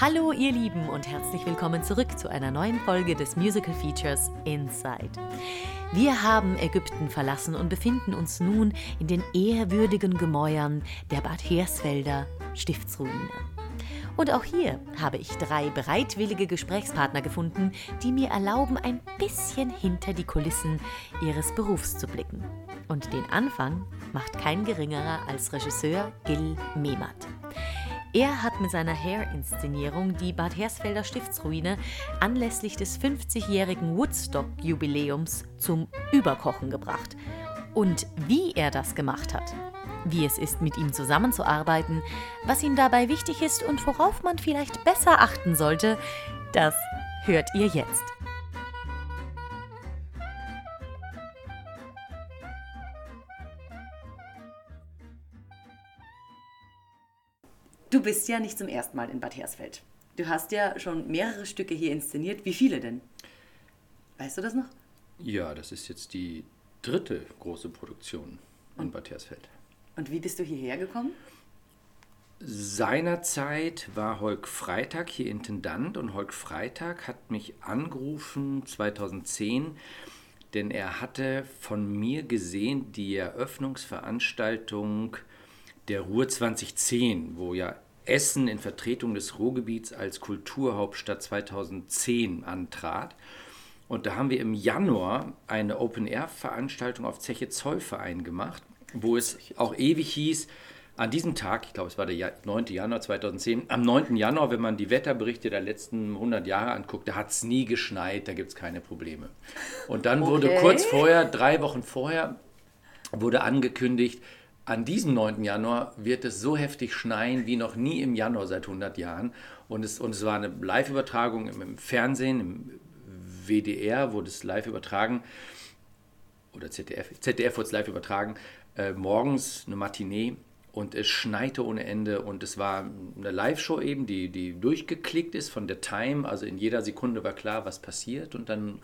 Hallo ihr Lieben und herzlich willkommen zurück zu einer neuen Folge des Musical Features Inside. Wir haben Ägypten verlassen und befinden uns nun in den ehrwürdigen Gemäuern der Bad Hersfelder Stiftsruine. Und auch hier habe ich drei bereitwillige Gesprächspartner gefunden, die mir erlauben, ein bisschen hinter die Kulissen ihres Berufs zu blicken. Und den Anfang macht kein geringerer als Regisseur Gil Mehmet. Er hat mit seiner Hair-Inszenierung die Bad Hersfelder Stiftsruine anlässlich des 50-jährigen Woodstock-Jubiläums zum Überkochen gebracht. Und wie er das gemacht hat, wie es ist, mit ihm zusammenzuarbeiten, was ihm dabei wichtig ist und worauf man vielleicht besser achten sollte, das hört ihr jetzt. Du bist ja nicht zum ersten Mal in Bad Hersfeld. Du hast ja schon mehrere Stücke hier inszeniert. Wie viele denn? Weißt du das noch? Ja, das ist jetzt die dritte große Produktion in Bad Hersfeld. Und wie bist du hierher gekommen? Seinerzeit war Holk Freitag hier Intendant und Holk Freitag hat mich angerufen 2010, denn er hatte von mir gesehen die Eröffnungsveranstaltung der Ruhr 2010, wo ja Essen in Vertretung des Ruhrgebiets als Kulturhauptstadt 2010 antrat. Und da haben wir im Januar eine Open-Air-Veranstaltung auf Zeche Zollverein gemacht, wo es auch ewig hieß, an diesem Tag, ich glaube es war der 9. Januar 2010, am 9. Januar, wenn man die Wetterberichte der letzten 100 Jahre anguckt, da hat es nie geschneit, da gibt es keine Probleme. Und dann okay. wurde kurz vorher, drei Wochen vorher, wurde angekündigt, an diesem 9. Januar wird es so heftig schneien wie noch nie im Januar seit 100 Jahren. Und es, und es war eine Live-Übertragung im, im, Fernsehen, im WDR wurde es live übertragen. Oder ZDF, ZDF wurde es live übertragen. Äh, morgens eine Matinee und es schneite ohne Ende und es war eine Live-Show eben, die, die durchgeklickt ist von der Time. Also in jeder Sekunde war klar, was passiert. Und dann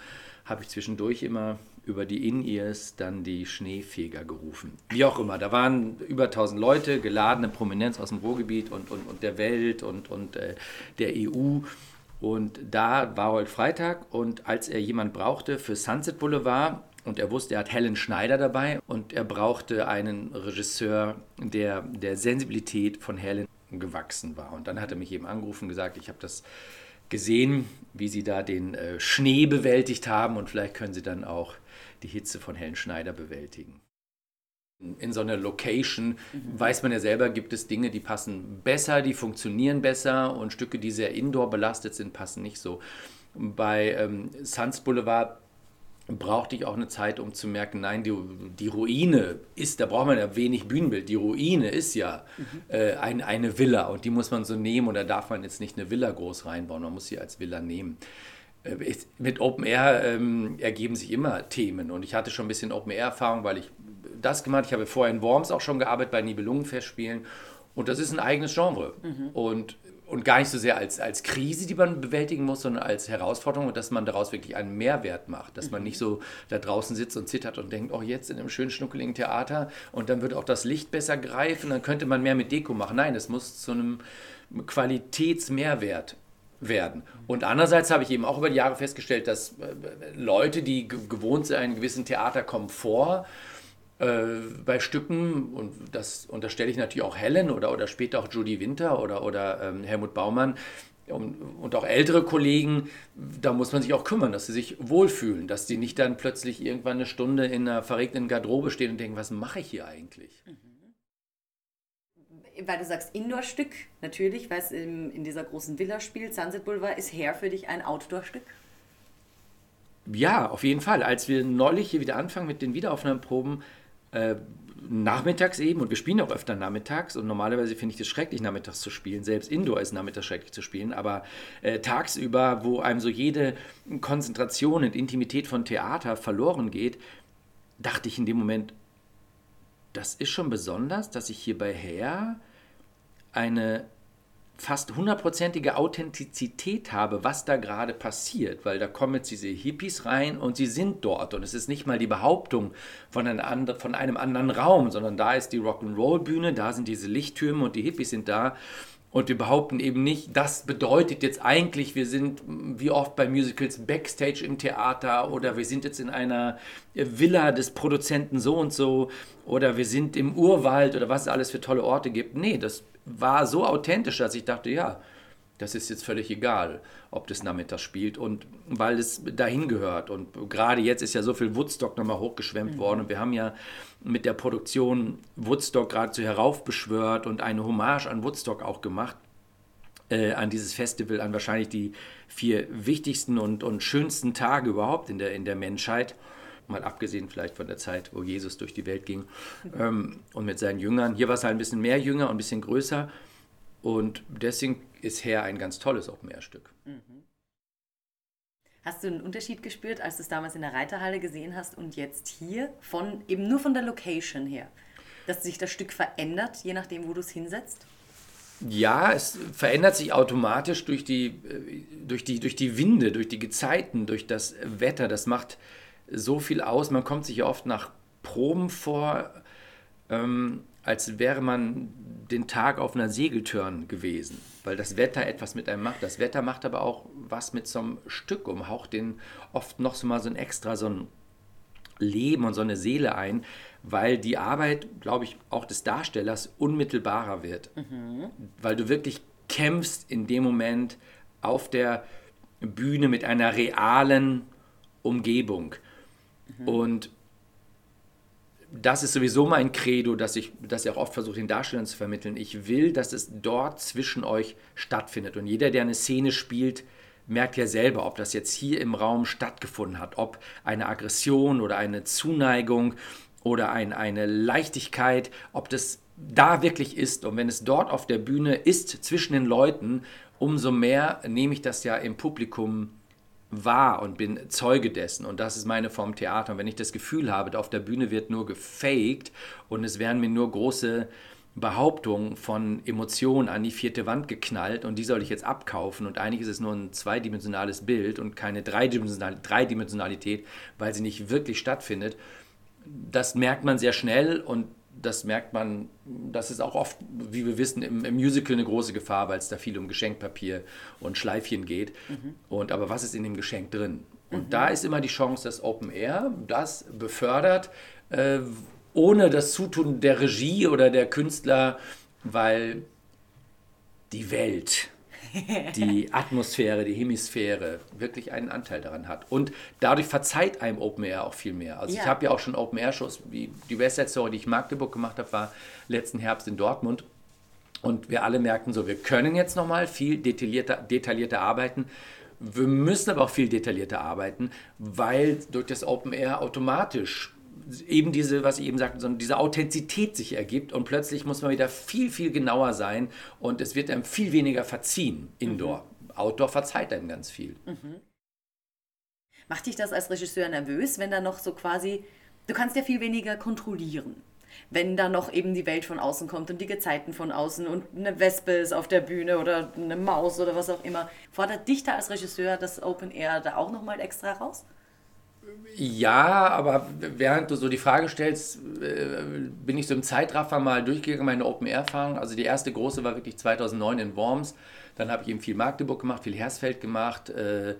habe ich zwischendurch immer über die In-Ears dann die Schneefeger gerufen. Wie auch immer, da waren über 1000 Leute, geladene Prominenz aus dem Ruhrgebiet und, und, und der Welt und, und äh, der EU. Und da war heute Freitag und als er jemand brauchte für Sunset Boulevard und er wusste, er hat Helen Schneider dabei und er brauchte einen Regisseur, der der Sensibilität von Helen gewachsen war. Und dann hat er mich eben angerufen und gesagt, ich habe das gesehen, wie sie da den äh, Schnee bewältigt haben und vielleicht können sie dann auch die Hitze von Helen Schneider bewältigen. In so einer Location mhm. weiß man ja selber, gibt es Dinge, die passen besser, die funktionieren besser und Stücke, die sehr indoor belastet sind, passen nicht so. Bei ähm, Suns Boulevard brauchte ich auch eine Zeit, um zu merken, nein, die, die Ruine ist, da braucht man ja wenig Bühnenbild, die Ruine ist ja mhm. äh, ein, eine Villa und die muss man so nehmen und da darf man jetzt nicht eine Villa groß reinbauen, man muss sie als Villa nehmen. Äh, mit Open Air ähm, ergeben sich immer Themen und ich hatte schon ein bisschen Open Air Erfahrung, weil ich das gemacht, ich habe vorher in Worms auch schon gearbeitet bei Nibelungenfestspielen und das ist ein eigenes Genre mhm. und und gar nicht so sehr als, als Krise, die man bewältigen muss, sondern als Herausforderung und dass man daraus wirklich einen Mehrwert macht. Dass man nicht so da draußen sitzt und zittert und denkt, oh, jetzt in einem schönen, schnuckeligen Theater und dann wird auch das Licht besser greifen, dann könnte man mehr mit Deko machen. Nein, es muss zu einem Qualitätsmehrwert werden. Und andererseits habe ich eben auch über die Jahre festgestellt, dass äh, Leute, die gewohnt sind, einen gewissen Theaterkomfort, äh, bei Stücken, und das unterstelle ich natürlich auch Helen oder, oder später auch Judy Winter oder, oder ähm, Helmut Baumann, und, auch ältere Kollegen, da muss man sich auch kümmern, dass sie sich wohlfühlen, dass die nicht dann plötzlich irgendwann eine Stunde in einer verregneten Garderobe stehen und denken, was mache ich hier eigentlich? Mhm. Weil du sagst Indoor-Stück, natürlich, weil es in, in dieser großen Villa spielt, Sunset Boulevard, ist Hair für dich ein Outdoor-Stück? Ja, auf jeden Fall. Als wir neulich hier wieder anfangen mit den Wiederaufnahmeproben, äh, nachmittags eben, und wir spielen auch öfter nachmittags, und normalerweise finde ich das schrecklich, nachmittags zu spielen. Selbst Indoor ist nachmittags schrecklich zu spielen, aber äh, tagsüber, wo einem so jede Konzentration und Intimität von Theater verloren geht, dachte ich in dem Moment, das ist schon besonders, dass ich hier bei Herr eine fast hundertprozentige Authentizität habe, was da gerade passiert, weil da kommen jetzt diese Hippies rein und sie sind dort. Und es ist nicht mal die Behauptung von einem anderen Raum, sondern da ist die Rock'n'Roll-Bühne, da sind diese Lichttürme und die Hippies sind da Und wir behaupten eben nicht, das bedeutet jetzt eigentlich, wir sind wie oft bei Musicals backstage im Theater oder wir sind jetzt in einer Villa des Produzenten so und so oder wir sind im Urwald oder was es alles für tolle Orte gibt. Nee, das war so authentisch, dass ich dachte, ja, das ist jetzt völlig egal, ob das nachmittags spielt und weil es dahin gehört. Und gerade jetzt ist ja so viel Woodstock nochmal hochgeschwemmt mhm. worden und wir haben ja mit der Produktion Woodstock geradezu heraufbeschwört und eine Hommage an Woodstock auch gemacht. Äh, an dieses Festival, an wahrscheinlich die vier wichtigsten und, und schönsten Tage überhaupt in der, in der Menschheit. Mal abgesehen vielleicht von der Zeit, wo Jesus durch die Welt ging ähm, und mit seinen Jüngern. Hier war es halt ein bisschen mehr Jünger und ein bisschen größer. Und deswegen ist Her ein ganz tolles Open-Air-Stück. Mhm. Hast du einen Unterschied gespürt, als du es damals in der Reiterhalle gesehen hast und jetzt hier, von, eben nur von der Location her? Dass sich das Stück verändert, je nachdem, wo du es hinsetzt? Ja, es verändert sich automatisch durch die, äh, durch, die, durch die Winde, durch die Gezeiten, durch das Wetter. Das macht so viel aus. Man kommt sich ja oft nach Proben vor, ähm, als wäre man den Tag auf einer Segeltörn gewesen, weil das Wetter etwas mit einem macht. Das Wetter macht aber auch was mit so einem Stück um, haucht den oft noch so mal so ein extra so ein Leben und so eine Seele ein, weil die Arbeit, glaube ich, auch des Darstellers unmittelbarer wird. Mhm. Weil du wirklich kämpfst in dem Moment auf der Bühne mit einer realen Umgebung. Mhm. Und das ist sowieso mein Credo, dass ich, dass ich auch oft versuche, den Darstellern zu vermitteln. Ich will, dass es dort zwischen euch stattfindet. Und jeder, der eine Szene spielt, merkt ja selber, ob das jetzt hier im Raum stattgefunden hat, ob eine Aggression oder eine Zuneigung oder ein, eine Leichtigkeit, ob das da wirklich ist. Und wenn es dort auf der Bühne ist, zwischen den Leuten, umso mehr nehme ich das ja im Publikum wahr und bin Zeuge dessen. Und das ist meine Form Theater. Und wenn ich das Gefühl habe, auf der Bühne wird nur gefaked und es werden mir nur große Behauptungen von Emotionen an die vierte Wand geknallt und die soll ich jetzt abkaufen und eigentlich ist es nur ein zweidimensionales Bild und keine Dreidimensionalität, weil sie nicht wirklich stattfindet. Das merkt man sehr schnell und das merkt man, das ist auch oft, wie wir wissen, im, im Musical eine große Gefahr, weil es da viel um Geschenkpapier und Schleifchen geht. Mhm. Und, aber was ist in dem Geschenk drin? Und mhm. da ist immer die Chance, dass Open Air das befördert, äh, ohne das Zutun der Regie oder der Künstler, weil die Welt die Atmosphäre, die Hemisphäre wirklich einen Anteil daran hat. Und dadurch verzeiht einem Open Air auch viel mehr. Also ja. ich habe ja auch schon Open Air Shows, wie die West Side Story, die ich in Magdeburg gemacht habe, war letzten Herbst in Dortmund. Und wir alle merkten so, wir können jetzt nochmal viel detaillierter, detaillierter arbeiten. Wir müssen aber auch viel detaillierter arbeiten, weil durch das Open Air automatisch eben diese, was ich eben sagte, so diese Authentizität sich ergibt und plötzlich muss man wieder viel, viel genauer sein und es wird einem viel weniger verziehen, Indoor. Mhm. Outdoor verzeiht einem ganz viel. Mhm. Macht dich das als Regisseur nervös, wenn da noch so quasi, du kannst ja viel weniger kontrollieren wenn da noch eben die Welt von außen kommt und die Gezeiten von außen und eine Wespe ist auf der Bühne oder eine Maus oder was auch immer. Fordert dich da als Regisseur das Open Air da auch nochmal extra raus? Ja, aber während du so die Frage stellst, äh, bin ich so im Zeitraffer mal durchgegangen, meine Open-Air-Erfahrung. Also die erste große war wirklich 2009 in Worms. Dann habe ich eben viel Magdeburg gemacht, viel Hersfeld gemacht, äh,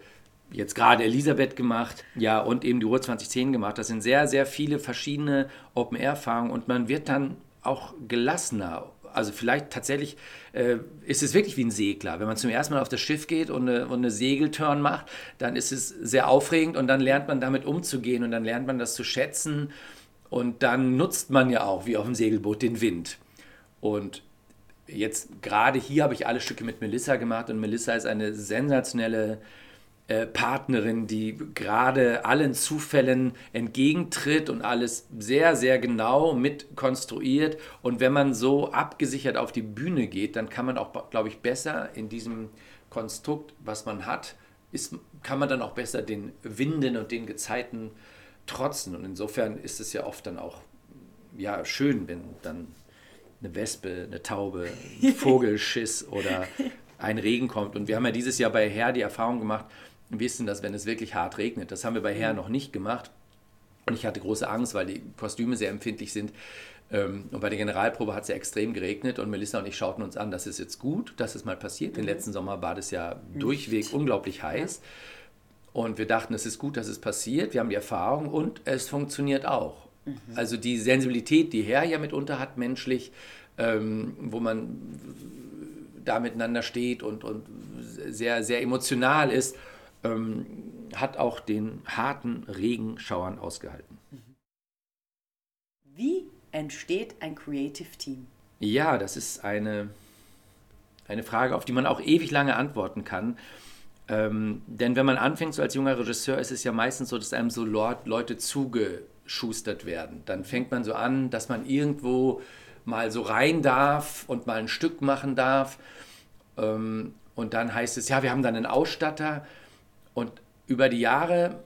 jetzt gerade Elisabeth gemacht, ja, und eben die Ruhr 2010 gemacht. Das sind sehr, sehr viele verschiedene Open-Air-Erfahrungen und man wird dann auch gelassener also vielleicht tatsächlich äh, ist es wirklich wie ein Segler. Wenn man zum ersten Mal auf das Schiff geht und eine, und eine Segelturn macht, dann ist es sehr aufregend und dann lernt man damit umzugehen und dann lernt man das zu schätzen und dann nutzt man ja auch, wie auf dem Segelboot, den Wind. Und jetzt gerade hier habe ich alle Stücke mit Melissa gemacht und Melissa ist eine sensationelle äh, Partnerin, die gerade allen Zufällen entgegentritt und alles sehr, sehr genau mit konstruiert. Und wenn man so abgesichert auf die Bühne geht, dann kann man auch, glaube ich, besser in diesem Konstrukt, was man hat, ist, kann man dann auch besser den Winden und den Gezeiten trotzen. Und insofern ist es ja oft dann auch ja, schön, wenn dann eine Wespe, eine Taube, ein Vogelschiss oder ein Regen kommt. Und wir haben ja dieses Jahr bei Herr die Erfahrung gemacht, wissen, dass wenn es wirklich hart regnet, das haben wir bei Herr mhm. noch nicht gemacht. Und ich hatte große Angst, weil die Kostüme sehr empfindlich sind, Ähm, und bei der Generalprobe hat es ja extrem geregnet und Melissa und ich schauten uns an, das ist jetzt gut, dass es mal passiert. Mhm. Den letzten Sommer war das ja durchweg unglaublich heiß. Und wir dachten, es ist gut, dass es passiert. Wir haben die Erfahrung und es funktioniert auch. Mhm. Also die Sensibilität, die Herr ja mitunter hat, menschlich, ähm, wo man da miteinander steht und, und sehr, sehr emotional ist, ähm, hat auch den harten Regenschauern ausgehalten. Wie entsteht ein Creative Team? Ja, das ist eine, eine Frage, auf die man auch ewig lange antworten kann. Ähm, denn wenn man anfängt so als junger Regisseur, ist es ja meistens so, dass einem so Leute zugeschustert werden. Dann fängt man so an, dass man irgendwo mal so rein darf und mal ein Stück machen darf. Ähm, und dann heißt es, ja, wir haben dann einen Ausstatter. Und über die Jahre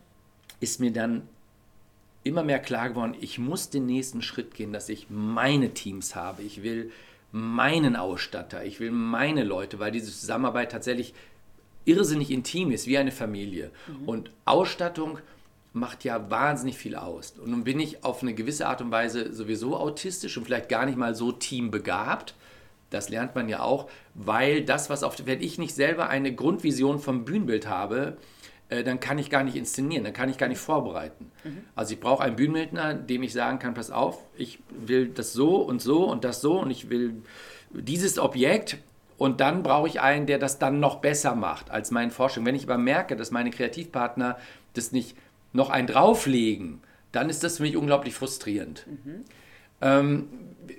ist mir dann immer mehr klar geworden, ich muss den nächsten Schritt gehen, dass ich meine Teams habe. Ich will meinen Ausstatter, ich will meine Leute, weil diese Zusammenarbeit tatsächlich irrsinnig intim ist, wie eine Familie. Mhm. Und Ausstattung macht ja wahnsinnig viel aus. Und nun bin ich auf eine gewisse Art und Weise sowieso autistisch und vielleicht gar nicht mal so teambegabt. Das lernt man ja auch, weil das, was auf, wenn ich nicht selber eine Grundvision vom Bühnenbild habe, äh, dann kann ich gar nicht inszenieren, dann kann ich gar nicht vorbereiten. Mhm. Also ich brauche einen Bühnenbildner, dem ich sagen kann, pass auf, ich will das so und so und das so und ich will dieses Objekt und dann brauche ich einen, der das dann noch besser macht als meine Forschung. Wenn ich aber merke, dass meine Kreativpartner das nicht noch einen drauflegen, dann ist das für mich unglaublich frustrierend. Mhm. Ähm,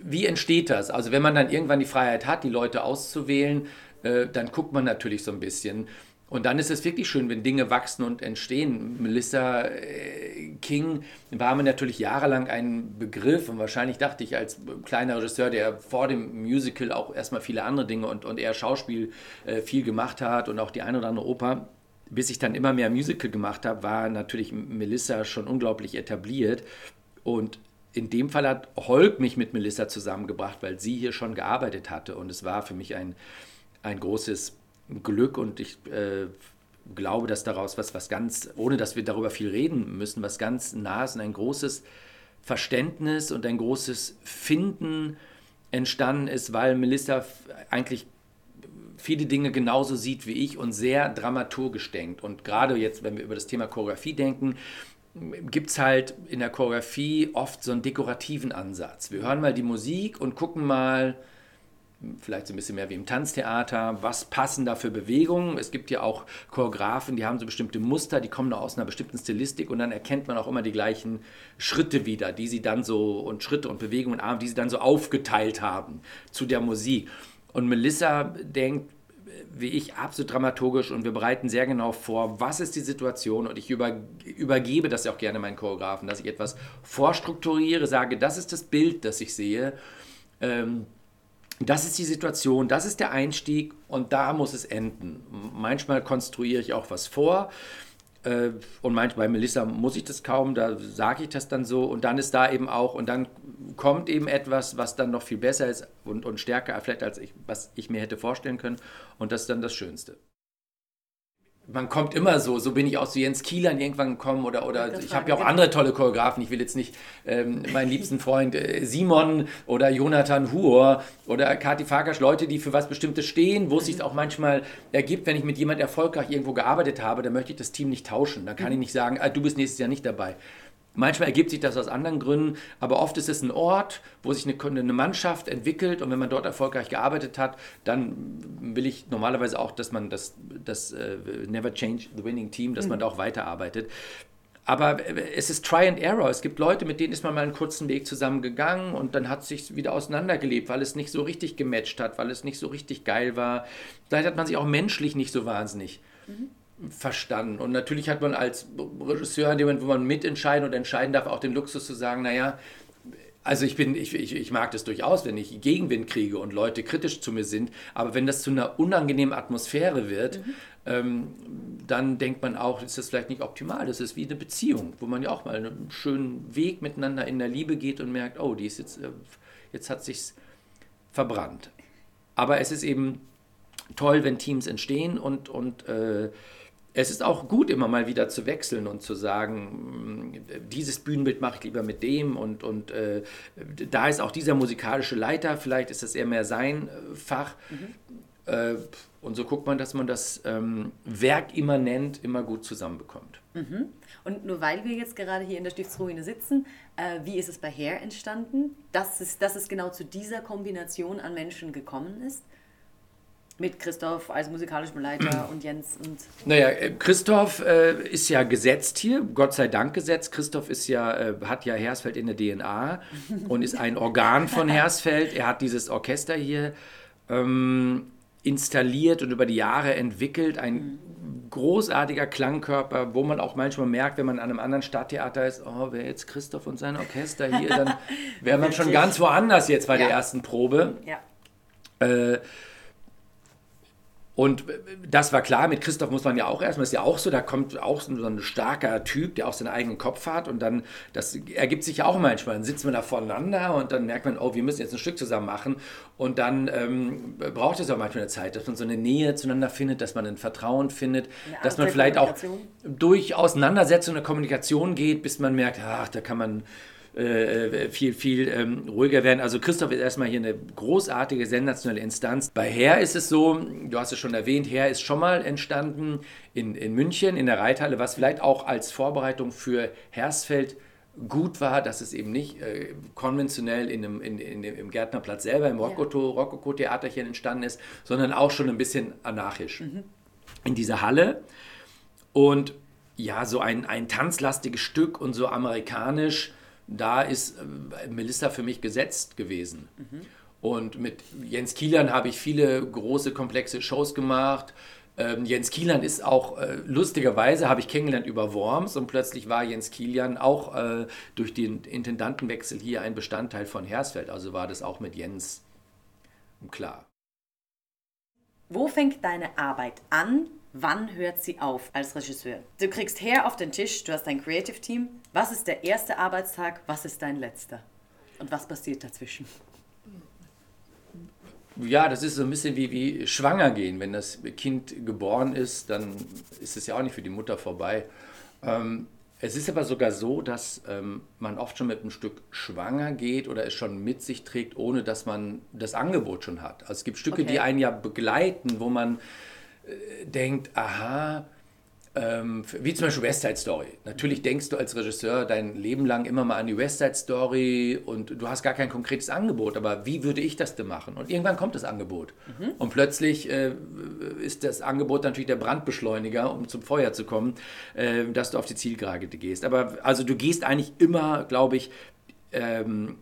wie entsteht das? Also wenn man dann irgendwann die Freiheit hat, die Leute auszuwählen, äh, dann guckt man natürlich so ein bisschen. Und dann ist es wirklich schön, wenn Dinge wachsen und entstehen. Melissa äh, King war mir natürlich jahrelang ein Begriff und wahrscheinlich dachte ich als kleiner Regisseur, der vor dem Musical auch erstmal viele andere Dinge und, und eher Schauspiel äh, viel gemacht hat und auch die eine oder andere Oper, bis ich dann immer mehr Musical gemacht habe, war natürlich Melissa schon unglaublich etabliert. Und in dem Fall hat Holk mich mit Melissa zusammengebracht, weil sie hier schon gearbeitet hatte. Und es war für mich ein, ein großes Glück und ich äh, glaube, dass daraus was, was ganz, ohne dass wir darüber viel reden müssen, was ganz nahes und ein großes Verständnis und ein großes Finden entstanden ist, weil Melissa eigentlich viele Dinge genauso sieht wie ich und sehr dramaturgisch denkt. Und gerade jetzt, wenn wir über das Thema Choreografie denken, gibt es halt in der Choreografie oft so einen dekorativen Ansatz. Wir hören mal die Musik und gucken mal, vielleicht so ein bisschen mehr wie im Tanztheater, was passen da für Bewegungen. Es gibt ja auch Choreografen, die haben so bestimmte Muster, die kommen aus einer bestimmten Stilistik und dann erkennt man auch immer die gleichen Schritte wieder, die sie dann so und Schritte und Bewegungen und Arme, die sie dann so aufgeteilt haben zu der Musik. Und Melissa denkt, wie ich, absolut dramaturgisch und wir bereiten sehr genau vor, was ist die Situation und ich über, übergebe das ja auch gerne meinen Choreografen, dass ich etwas vorstrukturiere, sage, das ist das Bild, das ich sehe. Ähm, das ist die Situation, das ist der Einstieg und da muss es enden. Manchmal konstruiere ich auch was vor und manchmal bei Melissa muss ich das kaum, da sage ich das dann so. Und dann ist da eben auch und dann kommt eben etwas, was dann noch viel besser ist und, und stärker vielleicht als ich, was ich mir hätte vorstellen können. Und das ist dann das Schönste man kommt immer so, so bin ich auch zu Jens Kielern irgendwann gekommen oder, oder ich habe ja auch genau. andere tolle Choreografen. Ich will jetzt nicht ähm, meinen liebsten Freund äh, Simon oder Jonathan Huor oder Kati Farkasch, Leute, die für was Bestimmtes stehen, wo es sich mhm. auch manchmal ergibt, wenn ich mit jemand erfolgreich irgendwo gearbeitet habe, dann möchte ich das Team nicht tauschen. Dann kann mhm. ich nicht sagen, ah, du bist nächstes Jahr nicht dabei. Manchmal ergibt sich das aus anderen Gründen, aber oft ist es ein Ort, wo sich eine, eine, Mannschaft entwickelt und wenn man dort erfolgreich gearbeitet hat, dann will ich normalerweise auch, dass man das, das uh, Never Change the Winning Team, dass mhm. man da auch weiterarbeitet. Aber äh, es ist Try and Error. Es gibt Leute, mit denen ist man mal einen kurzen Weg zusammen gegangen und dann hat es sich wieder auseinandergelebt, weil es nicht so richtig gematcht hat, weil es nicht so richtig geil war. Vielleicht hat man sich auch menschlich nicht so wahnsinnig mhm verstanden. Und natürlich hat man als Regisseur in dem Moment, wo man mitentscheiden und entscheiden darf, auch den Luxus zu sagen, naja, also ich bin, ich, ich, ich mag das durchaus, wenn ich Gegenwind kriege und Leute kritisch zu mir sind, aber wenn das zu einer unangenehmen Atmosphäre wird, mhm. ähm, dann denkt man auch, ist das vielleicht nicht optimal. Das ist wie eine Beziehung, wo man ja auch mal einen schönen Weg miteinander in der Liebe geht und merkt, oh, die ist jetzt, äh, jetzt hat sich's verbrannt. Aber es ist eben toll, wenn Teams entstehen und, und äh, es ist auch gut, immer mal wieder zu wechseln und zu sagen, mm, dieses Bühnenbild mache ich lieber mit dem und, und äh, da ist auch dieser musikalische Leiter, vielleicht ist das eher mehr sein äh, Fach. Mhm. Äh, und so guckt man, dass man das ähm, Werk immanent immer gut zusammenbekommt. Mhm. Und nur weil wir jetzt gerade hier in der Stiftsruine sitzen, äh, wie ist es bei Hair entstanden, dass es, dass es genau zu dieser Kombination an Menschen gekommen ist? Mit Christoph als musikalischem Leiter und Jens und. Naja, äh, Christoph äh, ist ja gesetzt hier, Gott sei Dank gesetzt. Christoph ist ja, äh, hat ja Hersfeld in der DNA und ist ein Organ von Hersfeld. Er hat dieses Orchester hier ähm, installiert und über die Jahre entwickelt. Ein mhm. großartiger Klangkörper, wo man auch manchmal merkt, wenn man an einem anderen Stadttheater ist, oh, wäre jetzt Christoph und sein Orchester hier, dann wäre man schon ganz woanders jetzt bei ja. der ersten Probe. Ja. Äh, und das war klar, mit Christoph muss man ja auch erstmal, ist ja auch so, da kommt auch so ein starker Typ, der auch seinen eigenen Kopf hat und dann, das ergibt sich ja auch manchmal, dann sitzt man da voneinander und dann merkt man, oh, wir müssen jetzt ein Stück zusammen machen. Und dann ähm, braucht es auch manchmal eine Zeit, dass man so eine Nähe zueinander findet, dass man ein Vertrauen findet, dass man vielleicht auch durch Auseinandersetzung der Kommunikation geht, bis man merkt, ach, da kann man äh, viel, viel ähm, ruhiger werden. Also Christoph ist erstmal hier eine großartige, sensationelle Instanz. Bei Herr ist es so, du hast es schon erwähnt, Herr ist schon mal entstanden in, in München, in der Reithalle, was vielleicht auch als Vorbereitung für Hersfeld gut war, dass es eben nicht äh, konventionell in einem, in, in, im Gärtnerplatz selber, im Rokoko-Theaterchen entstanden ist, sondern auch schon ein bisschen anarchisch. Mhm. In dieser Halle. Und ja, so ein, ein tanzlastiges Stück und so amerikanisch da ist äh, Melissa für mich gesetzt gewesen. Mhm. Und mit Jens Kielan habe ich viele große, komplexe Shows gemacht. Ähm, Jens Kielan ist auch, äh, lustigerweise habe ich kennengelernt über Worms und plötzlich war Jens Kilian auch äh, durch den Intendantenwechsel hier ein Bestandteil von Hersfeld. Also war das auch mit Jens klar. Wo fängt deine Arbeit an Wann hört sie auf als Regisseur? Du kriegst her auf den Tisch, du hast dein Creative Team. Was ist der erste Arbeitstag? Was ist dein letzter? Und was passiert dazwischen? Ja, das ist so ein bisschen wie, wie schwanger gehen. Wenn das Kind geboren ist, dann ist es ja auch nicht für die Mutter vorbei. Ähm, es ist aber sogar so, dass ähm, man oft schon mit einem Stück schwanger geht oder es schon mit sich trägt, ohne dass man das Angebot schon hat. Also es gibt Stücke, okay. die einen ja begleiten, wo man denkt, aha, ähm, wie zum Beispiel West Side Story. Natürlich denkst du als Regisseur dein Leben lang immer mal an die West Side Story und du hast gar kein konkretes Angebot, aber wie würde ich das denn machen? Und irgendwann kommt das Angebot. Mhm. Und plötzlich äh, ist das Angebot natürlich der Brandbeschleuniger, um zum Feuer zu kommen, äh, dass du auf die Zielgerade gehst. Aber also du gehst eigentlich immer, glaube ich, ähm,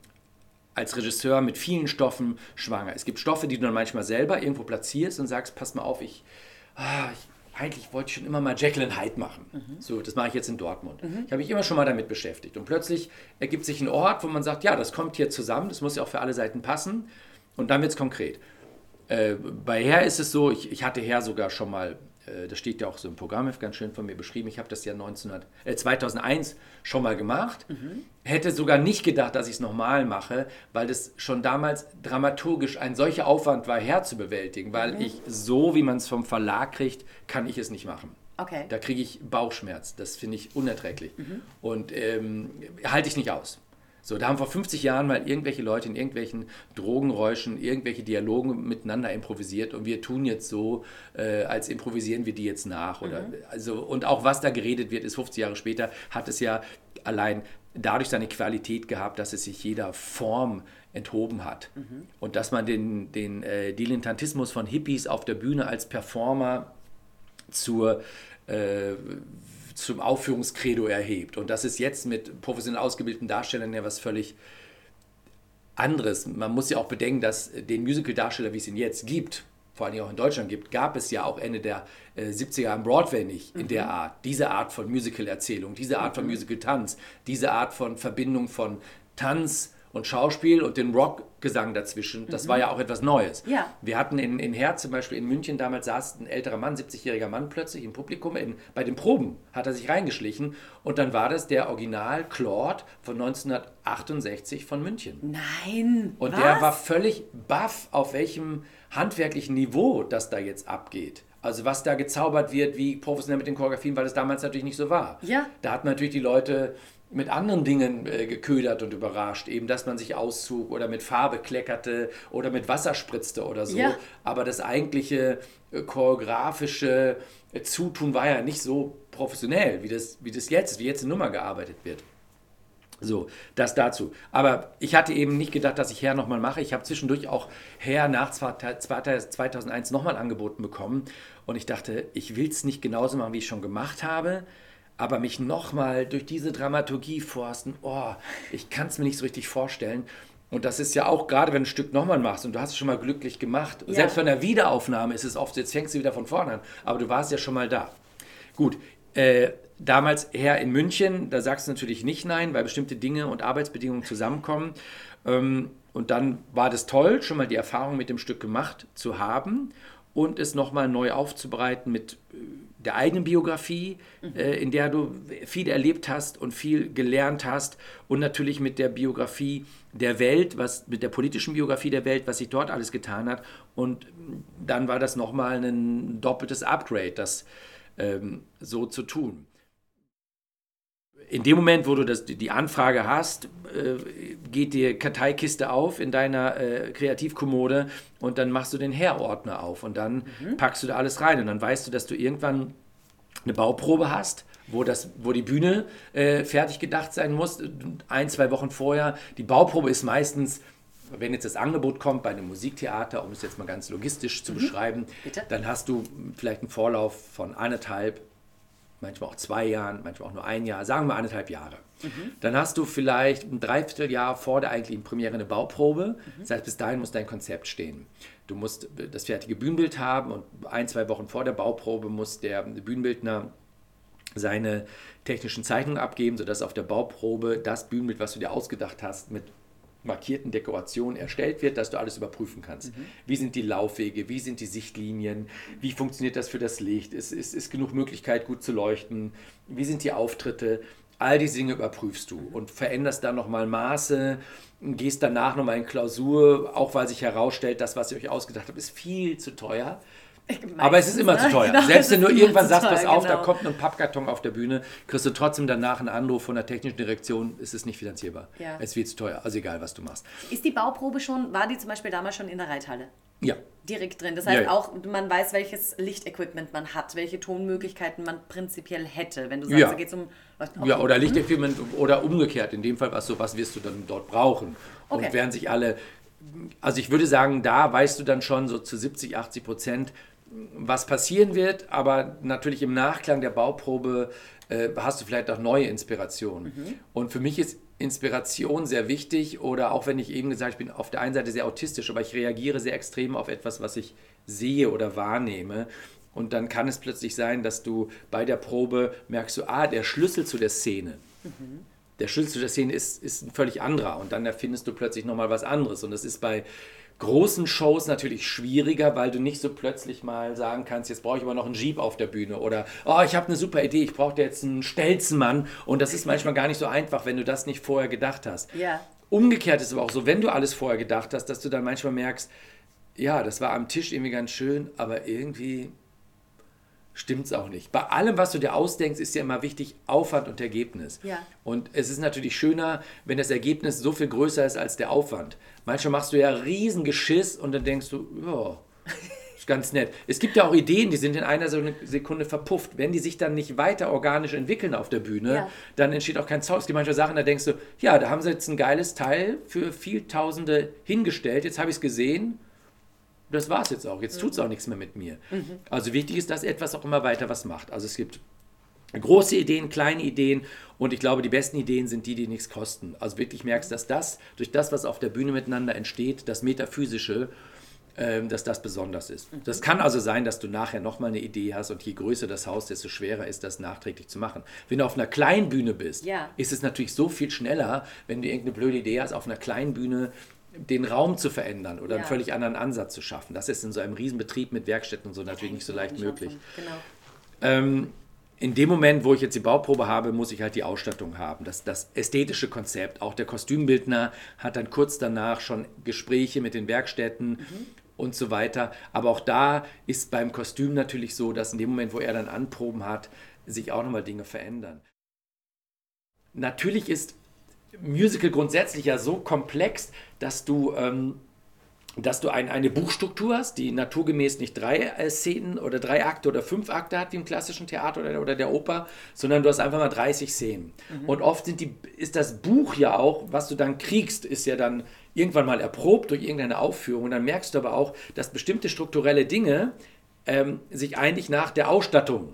als Regisseur mit vielen Stoffen schwanger. Es gibt Stoffe, die du dann manchmal selber irgendwo platzierst und sagst, pass mal auf, ich ah, ich, eigentlich wollte ich schon immer mal and Hyde machen. Mhm. So, das mache ich jetzt in Dortmund. Mhm. Ich habe mich immer schon mal damit beschäftigt. Und plötzlich ergibt sich ein Ort, wo man sagt, ja, das kommt hier zusammen, das muss ja auch für alle Seiten passen. Und dann wird es konkret. Äh, bei Herr ist es so, ich, ich hatte Herr sogar schon mal das steht ja auch so im Programm ganz schön von mir beschrieben. Ich habe das ja 1900, äh, 2001 schon mal gemacht. Mhm. Hätte sogar nicht gedacht, dass ich es nochmal mache, weil das schon damals dramaturgisch ein solcher Aufwand war, herzubewältigen. Weil mhm. ich so, wie man es vom Verlag kriegt, kann ich es nicht machen. Okay. Da kriege ich Bauchschmerz. Das finde ich unerträglich. Mhm. Und ähm, halte ich nicht aus. So, da haben vor 50 Jahren mal irgendwelche Leute in irgendwelchen Drogenräuschen irgendwelche Dialogen miteinander improvisiert und wir tun jetzt so, äh, als improvisieren wir die jetzt nach. Oder, mhm. also, und auch was da geredet wird, ist 50 Jahre später, hat es ja allein dadurch seine Qualität gehabt, dass es sich jeder Form enthoben hat. Mhm. Und dass man den, den äh, Dilettantismus von Hippies auf der Bühne als Performer zur äh, zum Aufführungskredo erhebt. Und das ist jetzt mit professionell ausgebildeten Darstellern ja was völlig anderes. Man muss ja auch bedenken, dass den Musical-Darsteller, wie es ihn jetzt gibt, vor allem auch in Deutschland gibt, gab es ja auch Ende der äh, 70er am Broadway nicht in mhm. der Art. Diese Art von Musical-Erzählung, diese Art von mhm. Musical-Tanz, diese Art von Verbindung von Tanz, und Schauspiel und den Rockgesang dazwischen, das mhm. war ja auch etwas Neues. Ja. Wir hatten in, in Herz zum Beispiel in München damals saß ein älterer Mann, 70-jähriger Mann plötzlich im Publikum, in, bei den Proben hat er sich reingeschlichen und dann war das der Original Claude von 1968 von München. Nein! Und was? der war völlig baff, auf welchem handwerklichen Niveau das da jetzt abgeht. Also was da gezaubert wird, wie professionell mit den Choreografien, weil es damals natürlich nicht so war. Ja. Da hat man natürlich die Leute mit anderen Dingen äh, geködert und überrascht, eben dass man sich auszog oder mit Farbe kleckerte oder mit Wasser spritzte oder so. Ja. Aber das eigentliche äh, choreografische äh, Zutun war ja nicht so professionell, wie das, wie das jetzt, wie jetzt eine Nummer gearbeitet wird. So, das dazu. Aber ich hatte eben nicht gedacht, dass ich Herr nochmal mache. Ich habe zwischendurch auch Herr nach 2001 nochmal angeboten bekommen. Und ich dachte, ich will es nicht genauso machen, wie ich schon gemacht habe. Aber mich nochmal durch diese Dramaturgie forsten, oh, ich kann es mir nicht so richtig vorstellen. Und das ist ja auch gerade, wenn du ein Stück nochmal machst und du hast es schon mal glücklich gemacht. Ja. Selbst bei einer Wiederaufnahme ist es oft, jetzt fängst du wieder von vorne an. Aber du warst ja schon mal da. Gut, äh, damals Herr in München, da sagst du natürlich nicht nein, weil bestimmte Dinge und Arbeitsbedingungen zusammenkommen. Ähm, und dann war das toll, schon mal die Erfahrung mit dem Stück gemacht zu haben und es nochmal neu aufzubereiten mit äh, der eigenen Biografie, äh, in der du viel erlebt hast und viel gelernt hast und natürlich mit der Biografie der Welt, was mit der politischen Biografie der Welt, was sich dort alles getan hat. Und dann war das nochmal ein doppeltes Upgrade, das ähm, so zu tun. In dem Moment, wo du das, die Anfrage hast, äh, geht die Karteikiste auf in deiner äh, Kreativkommode und dann machst du den Herrordner auf und dann packst du da alles rein und dann weißt du, dass du irgendwann eine Bauprobe hast, wo, das, wo die Bühne äh, fertig gedacht sein muss, ein, zwei Wochen vorher. Die Bauprobe ist meistens, wenn jetzt das Angebot kommt bei einem Musiktheater, um es jetzt mal ganz logistisch zu beschreiben, Bitte. dann hast du vielleicht einen Vorlauf von anderthalb, manchmal auch zwei Jahren, manchmal auch nur ein Jahr, sagen wir anderthalb Jahre. Dann hast du vielleicht ein Dreivierteljahr vor der eigentlichen Premiere eine Bauprobe. Das heißt, bis dahin muss dein Konzept stehen. Du musst das fertige Bühnenbild haben und ein, zwei Wochen vor der Bauprobe muss der Bühnenbildner seine technischen Zeichnungen abgeben, sodass auf der Bauprobe das Bühnenbild, was du dir ausgedacht hast, mit markierten Dekorationen erstellt wird, dass du alles überprüfen kannst. Wie sind die Laufwege, wie sind die Sichtlinien, wie funktioniert das für das Licht, ist, ist, ist genug Möglichkeit, gut zu leuchten, wie sind die Auftritte, all diese Dinge überprüfst du und veränderst dann nochmal Maße, gehst danach nochmal in Klausur, auch weil sich herausstellt, das, was ihr euch ausgedacht habt, ist viel zu teuer. Aber es ist immer zu teuer. Genau, Selbst es wenn du irgendwann sagst, pass teuer, auf, da genau. kommt ein Pappkarton auf der Bühne, kriegst du trotzdem danach einen Anruf von der technischen Direktion, es ist nicht finanzierbar. Ja. Es viel zu teuer, also egal, was du machst. Ist die Bauprobe schon, war die zum Beispiel damals schon in der Reithalle? Ja, Direkt drin. Das Ja, heißt ja. auch, man weiß, welches Lichtequipment man hat, welche Tonmöglichkeiten man prinzipiell hätte. Wenn du sagst, Ja. da geht es um. ja oder Lichtexperiment oder umgekehrt. In dem Fall, was, so, was wirst du dann dort brauchen? Okay. Und werden sich alle, also ich würde sagen, da weißt du dann schon so zu 70, 80 Prozent, was passieren wird, aber natürlich im Nachklang der Bauprobe äh, hast du vielleicht auch neue Inspirationen. Und für mich ist Inspiration sehr wichtig oder auch wenn ich eben gesagt habe, ich bin auf der einen Seite sehr autistisch, aber ich reagiere sehr extrem auf etwas, was ich sehe oder wahrnehme. Und dann kann es plötzlich sein, dass du bei der Probe merkst, du, ah, der Schlüssel zu der Szene. Der Schlüssel zu der Szene ist, ist ein völlig anderer und dann erfindest du plötzlich nochmal was anderes. Und das ist bei großen Shows natürlich schwieriger, weil du nicht so plötzlich mal sagen kannst, jetzt brauche ich aber noch einen Jeep auf der Bühne oder oh, ich habe eine super Idee, ich brauche jetzt einen Stelzenmann und das ist manchmal gar nicht so einfach, wenn du das nicht vorher gedacht hast. Ja. Umgekehrt ist es aber auch so, wenn du alles vorher gedacht hast, dass du dann manchmal merkst, ja, das war am Tisch irgendwie ganz schön, aber irgendwie stimmt es auch nicht. Bei allem, was du dir ausdenkst, ist ja immer wichtig Aufwand und Ergebnis. Ja. Und es ist natürlich schöner, wenn das Ergebnis so viel größer ist als der Aufwand. Manchmal machst du ja riesen Geschiss und dann denkst du, ja, ist ganz nett. Es gibt ja auch Ideen, die sind in einer Sekunde verpufft. Wenn die sich dann nicht weiter organisch entwickeln auf der Bühne, Ja. dann entsteht auch kein Zauber. Es gibt manchmal Sachen, da denkst du, ja, da haben sie jetzt ein geiles Teil für viel Tausende hingestellt, jetzt habe ich es gesehen, das war es jetzt auch. Jetzt tut es auch nichts mehr mit mir. Also wichtig ist, dass etwas auch immer weiter was macht. Also es gibt große Ideen, kleine Ideen und ich glaube, die besten Ideen sind die, die nichts kosten. Also wirklich merkst, dass das, durch das, was auf der Bühne miteinander entsteht, das Metaphysische, ähm, dass das besonders ist. Das kann also sein, dass du nachher nochmal eine Idee hast und je größer das Haus, desto schwerer ist das nachträglich zu machen. Wenn du auf einer kleinen Bühne bist, Ja. ist es natürlich so viel schneller, wenn du irgendeine blöde Idee hast, auf einer kleinen Bühne den Raum zu verändern oder einen Ja. völlig anderen Ansatz zu schaffen. Das ist in so einem Riesenbetrieb mit Werkstätten und so natürlich nicht so leicht möglich. Genau. Ähm, in dem Moment, wo ich jetzt die Bauprobe habe, muss ich halt die Ausstattung haben. Das, das ästhetische Konzept. Auch der Kostümbildner hat dann kurz danach schon Gespräche mit den Werkstätten. und so weiter. Aber auch da ist beim Kostüm natürlich so, dass in dem Moment, wo er dann Anproben hat, sich auch nochmal Dinge verändern. Natürlich ist Musical grundsätzlich ja so komplex, dass du ähm, dass du ein, eine Buchstruktur hast, die naturgemäß nicht drei äh, Szenen oder drei Akte oder fünf Akte hat wie im klassischen Theater oder, oder der Oper, sondern du hast einfach mal 30 Szenen. Mhm. Und oft sind die, ist das Buch ja auch, was du dann kriegst, ist ja dann irgendwann mal erprobt durch irgendeine Aufführung. Und dann merkst du aber auch, dass bestimmte strukturelle Dinge ähm, sich eigentlich nach der Ausstattung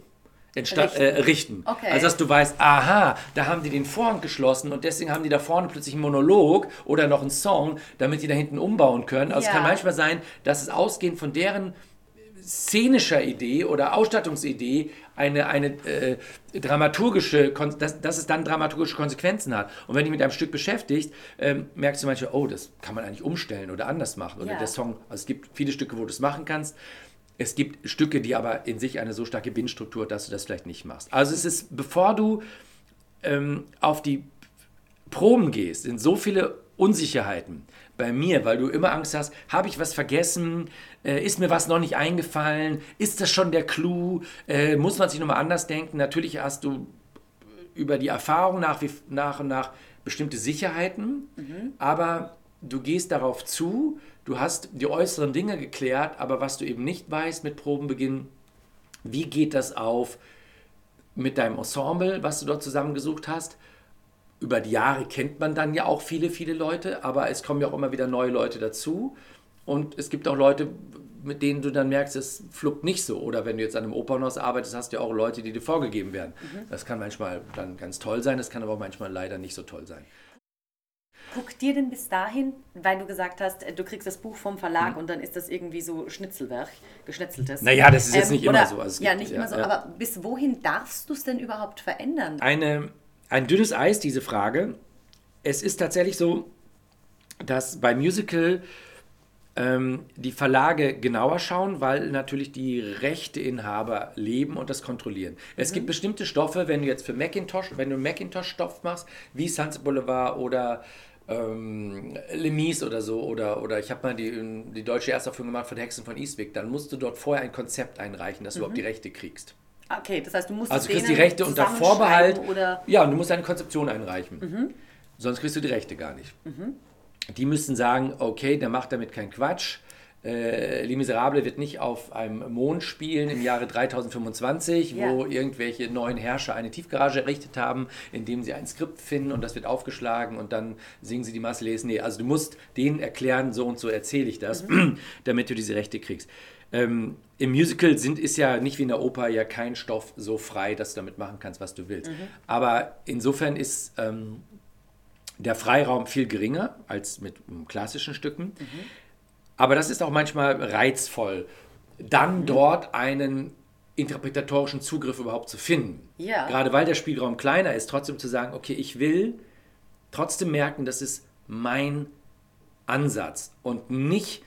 richten. Äh, richten. Okay. Also dass du weißt, aha, da haben die den Vorhang geschlossen und deswegen haben die da vorne plötzlich einen Monolog oder noch einen Song, damit die da hinten umbauen können. Also ja. es kann manchmal sein, dass es ausgehend von deren szenischer Idee oder Ausstattungsidee eine, eine äh, dramaturgische, dass, dass es dann dramaturgische Konsequenzen hat. Und wenn dich mit einem Stück beschäftigt, ähm, merkst du manchmal, oh, das kann man eigentlich umstellen oder anders machen. Oder ja. der Song, also es gibt viele Stücke, wo du es machen kannst. Es gibt Stücke, die aber in sich eine so starke Bindstruktur, dass du das vielleicht nicht machst. Also es ist, bevor du ähm, auf die Proben gehst, sind so viele Unsicherheiten bei mir, weil du immer Angst hast, habe ich was vergessen, äh, ist mir was noch nicht eingefallen, ist das schon der Clou, äh, muss man sich nochmal anders denken. Natürlich hast du über die Erfahrung nach, wie, nach und nach bestimmte Sicherheiten, mhm. aber du gehst darauf zu, du hast die äußeren Dinge geklärt, aber was du eben nicht weißt mit Probenbeginn, wie geht das auf mit deinem Ensemble, was du dort zusammengesucht hast? Über die Jahre kennt man dann ja auch viele, viele Leute, aber es kommen ja auch immer wieder neue Leute dazu. Und es gibt auch Leute, mit denen du dann merkst, es fluppt nicht so. Oder wenn du jetzt an einem Opernhaus arbeitest, hast du ja auch Leute, die dir vorgegeben werden. Mhm. Das kann manchmal dann ganz toll sein, das kann aber auch manchmal leider nicht so toll sein. Guckt dir denn bis dahin, weil du gesagt hast, äh, du kriegst das Buch vom Verlag mhm. und dann ist das irgendwie so Schnitzelwerk, geschnetzeltes. Naja, das ist jetzt ähm, nicht immer so. Also ja, gibt, nicht ja, immer so. Ja. Aber bis wohin darfst du es denn überhaupt verändern? Eine, ein dünnes Eis, diese Frage. Es ist tatsächlich so, dass bei Musical ähm, die Verlage genauer schauen, weil natürlich die Rechteinhaber leben und das kontrollieren. Es mhm. gibt bestimmte Stoffe, wenn du jetzt für Macintosh, wenn du Macintosh-Stoff machst, wie Sunset Boulevard oder ähm, Lemis oder so, oder, oder ich habe mal die, die deutsche Erstaufführung gemacht von Hexen von Eastwick, dann musst du dort vorher ein Konzept einreichen, dass du überhaupt die mhm. Rechte kriegst. Okay, das heißt, du musst Also du kriegst die Rechte unter Vorbehalt. Oder? Ja, und du musst eine Konzeption einreichen. Mhm. Sonst kriegst du die Rechte gar nicht. Mhm. Die müssen sagen, okay, der macht damit keinen Quatsch äh, Les Miserables wird nicht auf einem Mond spielen im Jahre 3025, ja. wo irgendwelche neuen Herrscher eine Tiefgarage errichtet haben, indem sie ein Skript finden und das wird aufgeschlagen und dann singen sie die Marseillaise. Nee, also du musst denen erklären, so und so erzähle ich das, mhm. damit du diese Rechte kriegst. Ähm, Im Musical sind, ist ja nicht wie in der Oper ja kein Stoff so frei, dass du damit machen kannst, was du willst. Mhm. Aber insofern ist ähm, der Freiraum viel geringer als mit um, klassischen Stücken. Mhm. Aber das ist auch manchmal reizvoll, dann mhm. dort einen interpretatorischen Zugriff überhaupt zu finden. Ja. Gerade weil der Spielraum kleiner ist, trotzdem zu sagen, okay, ich will trotzdem merken, das ist mein Ansatz und nicht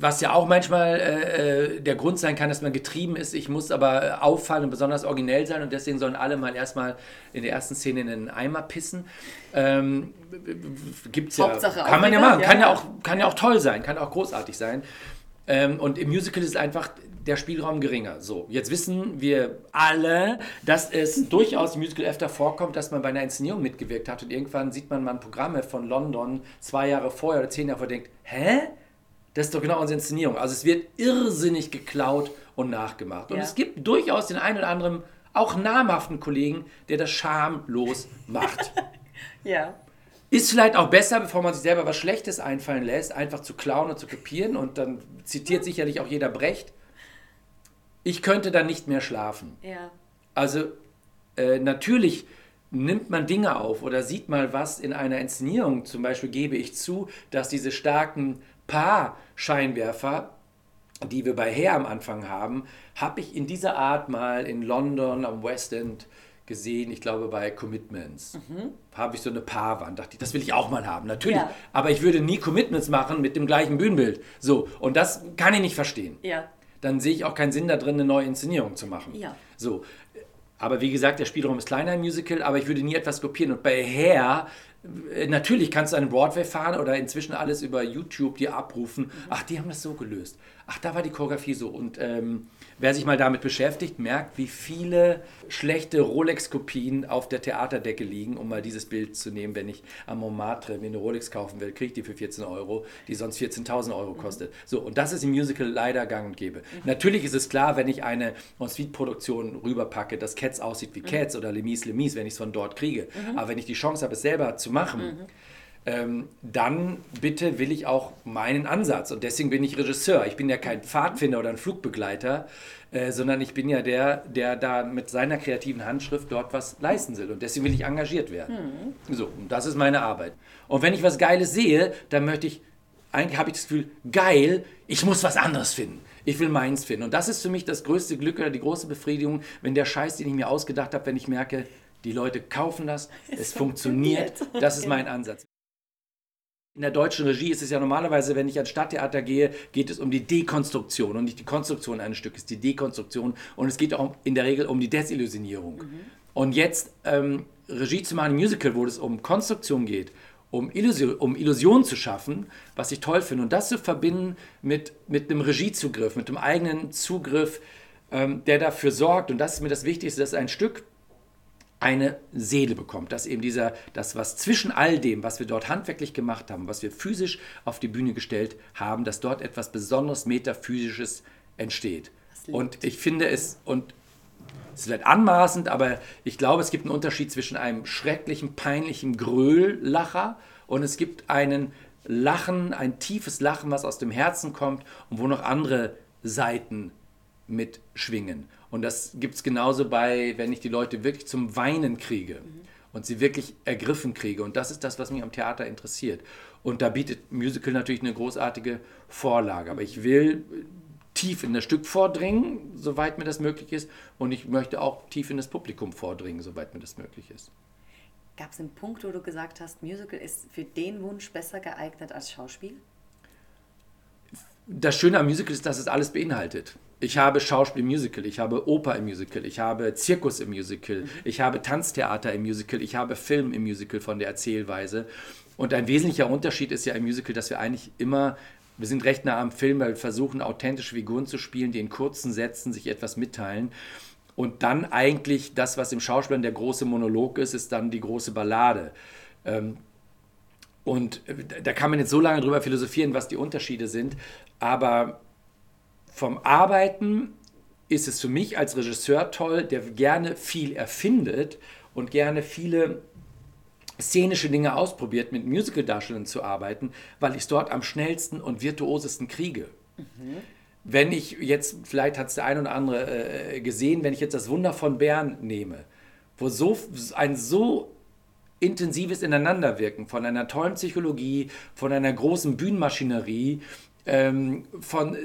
was ja auch manchmal äh, äh, der Grund sein kann, dass man getrieben ist, ich muss aber auffallen und besonders originell sein und deswegen sollen alle mal erstmal in der ersten Szene in den Eimer pissen. Ähm, gibt's ja, Hauptsache kann man ja machen, ja. kann ja auch, kann ja auch toll sein, kann auch großartig sein. Ähm, und im Musical ist es einfach der Spielraum geringer. So, jetzt wissen wir alle, dass es durchaus im Musical öfter vorkommt, dass man bei einer Inszenierung mitgewirkt hat und irgendwann sieht man mal Programme von London zwei Jahre vorher oder zehn Jahre vorher denkt, hä? Das ist doch genau unsere Inszenierung. Also es wird irrsinnig geklaut und nachgemacht. Und ja. es gibt durchaus den einen oder anderen, auch namhaften Kollegen, der das schamlos macht. ja. Ist vielleicht auch besser, bevor man sich selber was Schlechtes einfallen lässt, einfach zu klauen und zu kopieren. Und dann zitiert sicherlich auch jeder Brecht ich könnte dann nicht mehr schlafen. Ja. Also äh, natürlich nimmt man Dinge auf oder sieht mal was in einer Inszenierung. Zum Beispiel gebe ich zu, dass diese starken Paar-Scheinwerfer, die wir bei Hair am Anfang haben, habe ich in dieser Art mal in London am West End gesehen, ich glaube bei Commitments, mhm. habe ich so eine Paarwand. Dachte ich, das will ich auch mal haben, natürlich. Ja. Aber ich würde nie Commitments machen mit dem gleichen Bühnenbild. So, und das kann ich nicht verstehen. Ja dann sehe ich auch keinen Sinn da drin, eine neue Inszenierung zu machen. Ja. So. Aber wie gesagt, der Spielraum ist kleiner im Musical, aber ich würde nie etwas kopieren. Und bei Hair äh, Natürlich kannst du einen Broadway fahren oder inzwischen alles über YouTube dir abrufen. Ach, die haben das so gelöst. Ach, da war die Choreografie so. Und ähm, wer sich mal damit beschäftigt, merkt, wie viele schlechte Rolex-Kopien auf der Theaterdecke liegen, um mal dieses Bild zu nehmen. Wenn ich am Montmartre mir eine Rolex kaufen will, kriege ich die für 14 Euro, die sonst 14.000 Euro kostet. So, und das ist im Musical leider gang und gäbe. Natürlich ist es klar, wenn ich eine En-Suite-Produktion rüberpacke, dass Cats aussieht wie Cats oder Lemise Lemise, wenn ich es von dort kriege. Aber wenn ich die Chance habe, es selber zu machen, ähm, dann bitte will ich auch meinen Ansatz. Und deswegen bin ich Regisseur. Ich bin ja kein Pfadfinder oder ein Flugbegleiter, äh, sondern ich bin ja der, der da mit seiner kreativen Handschrift dort was leisten will. Und deswegen will ich engagiert werden. So, und das ist meine Arbeit. Und wenn ich was Geiles sehe, dann möchte ich, eigentlich habe ich das Gefühl, geil, ich muss was anderes finden. Ich will meins finden. Und das ist für mich das größte Glück oder die große Befriedigung, wenn der Scheiß, den ich mir ausgedacht habe, wenn ich merke, die Leute kaufen das, es, funktioniert. Das ist mein Ansatz. In der deutschen Regie ist es ja normalerweise, wenn ich ans Stadttheater gehe, geht es um die Dekonstruktion und nicht die Konstruktion eines Stückes, die Dekonstruktion. Und es geht auch in der Regel um die Desillusionierung. Und jetzt ähm, Regie zu machen im Musical, wo es um Konstruktion geht, um Illusion, um Illusion zu schaffen, was ich toll finde. Und das zu verbinden mit, mit einem Regiezugriff, mit einem eigenen Zugriff, ähm, der dafür sorgt, und das ist mir das Wichtigste, dass ein Stück eine Seele bekommt, dass eben dieser, das, was zwischen all dem, was wir dort handwerklich gemacht haben, was wir physisch auf die Bühne gestellt haben, dass dort etwas besonderes Metaphysisches entsteht. Und ich finde es, und es ist vielleicht anmaßend, aber ich glaube, es gibt einen Unterschied zwischen einem schrecklichen, peinlichen Gröllacher und es gibt einen Lachen, ein tiefes Lachen, was aus dem Herzen kommt und wo noch andere Seiten mitschwingen. Und das gibt es genauso bei, wenn ich die Leute wirklich zum Weinen kriege und sie wirklich ergriffen kriege. Und das ist das, was mich am Theater interessiert. Und da bietet Musical natürlich eine großartige Vorlage. Aber ich will tief in das Stück vordringen, soweit mir das möglich ist. Und ich möchte auch tief in das Publikum vordringen, soweit mir das möglich ist. Gab es einen Punkt, wo du gesagt hast, Musical ist für den Wunsch besser geeignet als Schauspiel? Das Schöne am Musical ist, dass es alles beinhaltet. Ich habe Schauspiel im Musical, ich habe Oper im Musical, ich habe Zirkus im Musical, ich habe Tanztheater im Musical, ich habe Film im Musical von der Erzählweise. Und ein wesentlicher Unterschied ist ja im Musical, dass wir eigentlich immer, wir sind recht nah am Film, weil wir versuchen, authentische Figuren zu spielen, die in kurzen Sätzen sich etwas mitteilen. Und dann eigentlich das, was im Schauspiel der große Monolog ist, ist dann die große Ballade. Ähm, und da kann man jetzt so lange drüber philosophieren, was die Unterschiede sind. Aber vom Arbeiten ist es für mich als Regisseur toll, der gerne viel erfindet und gerne viele szenische Dinge ausprobiert, mit Musicaldarstellern zu arbeiten, weil ich es dort am schnellsten und virtuosesten kriege. Mhm. Wenn ich jetzt, vielleicht hat es der ein oder andere äh, gesehen, wenn ich jetzt das Wunder von Bern nehme, wo so ein so intensives Ineinanderwirken von einer tollen Psychologie, von einer großen Bühnenmaschinerie, ähm, von,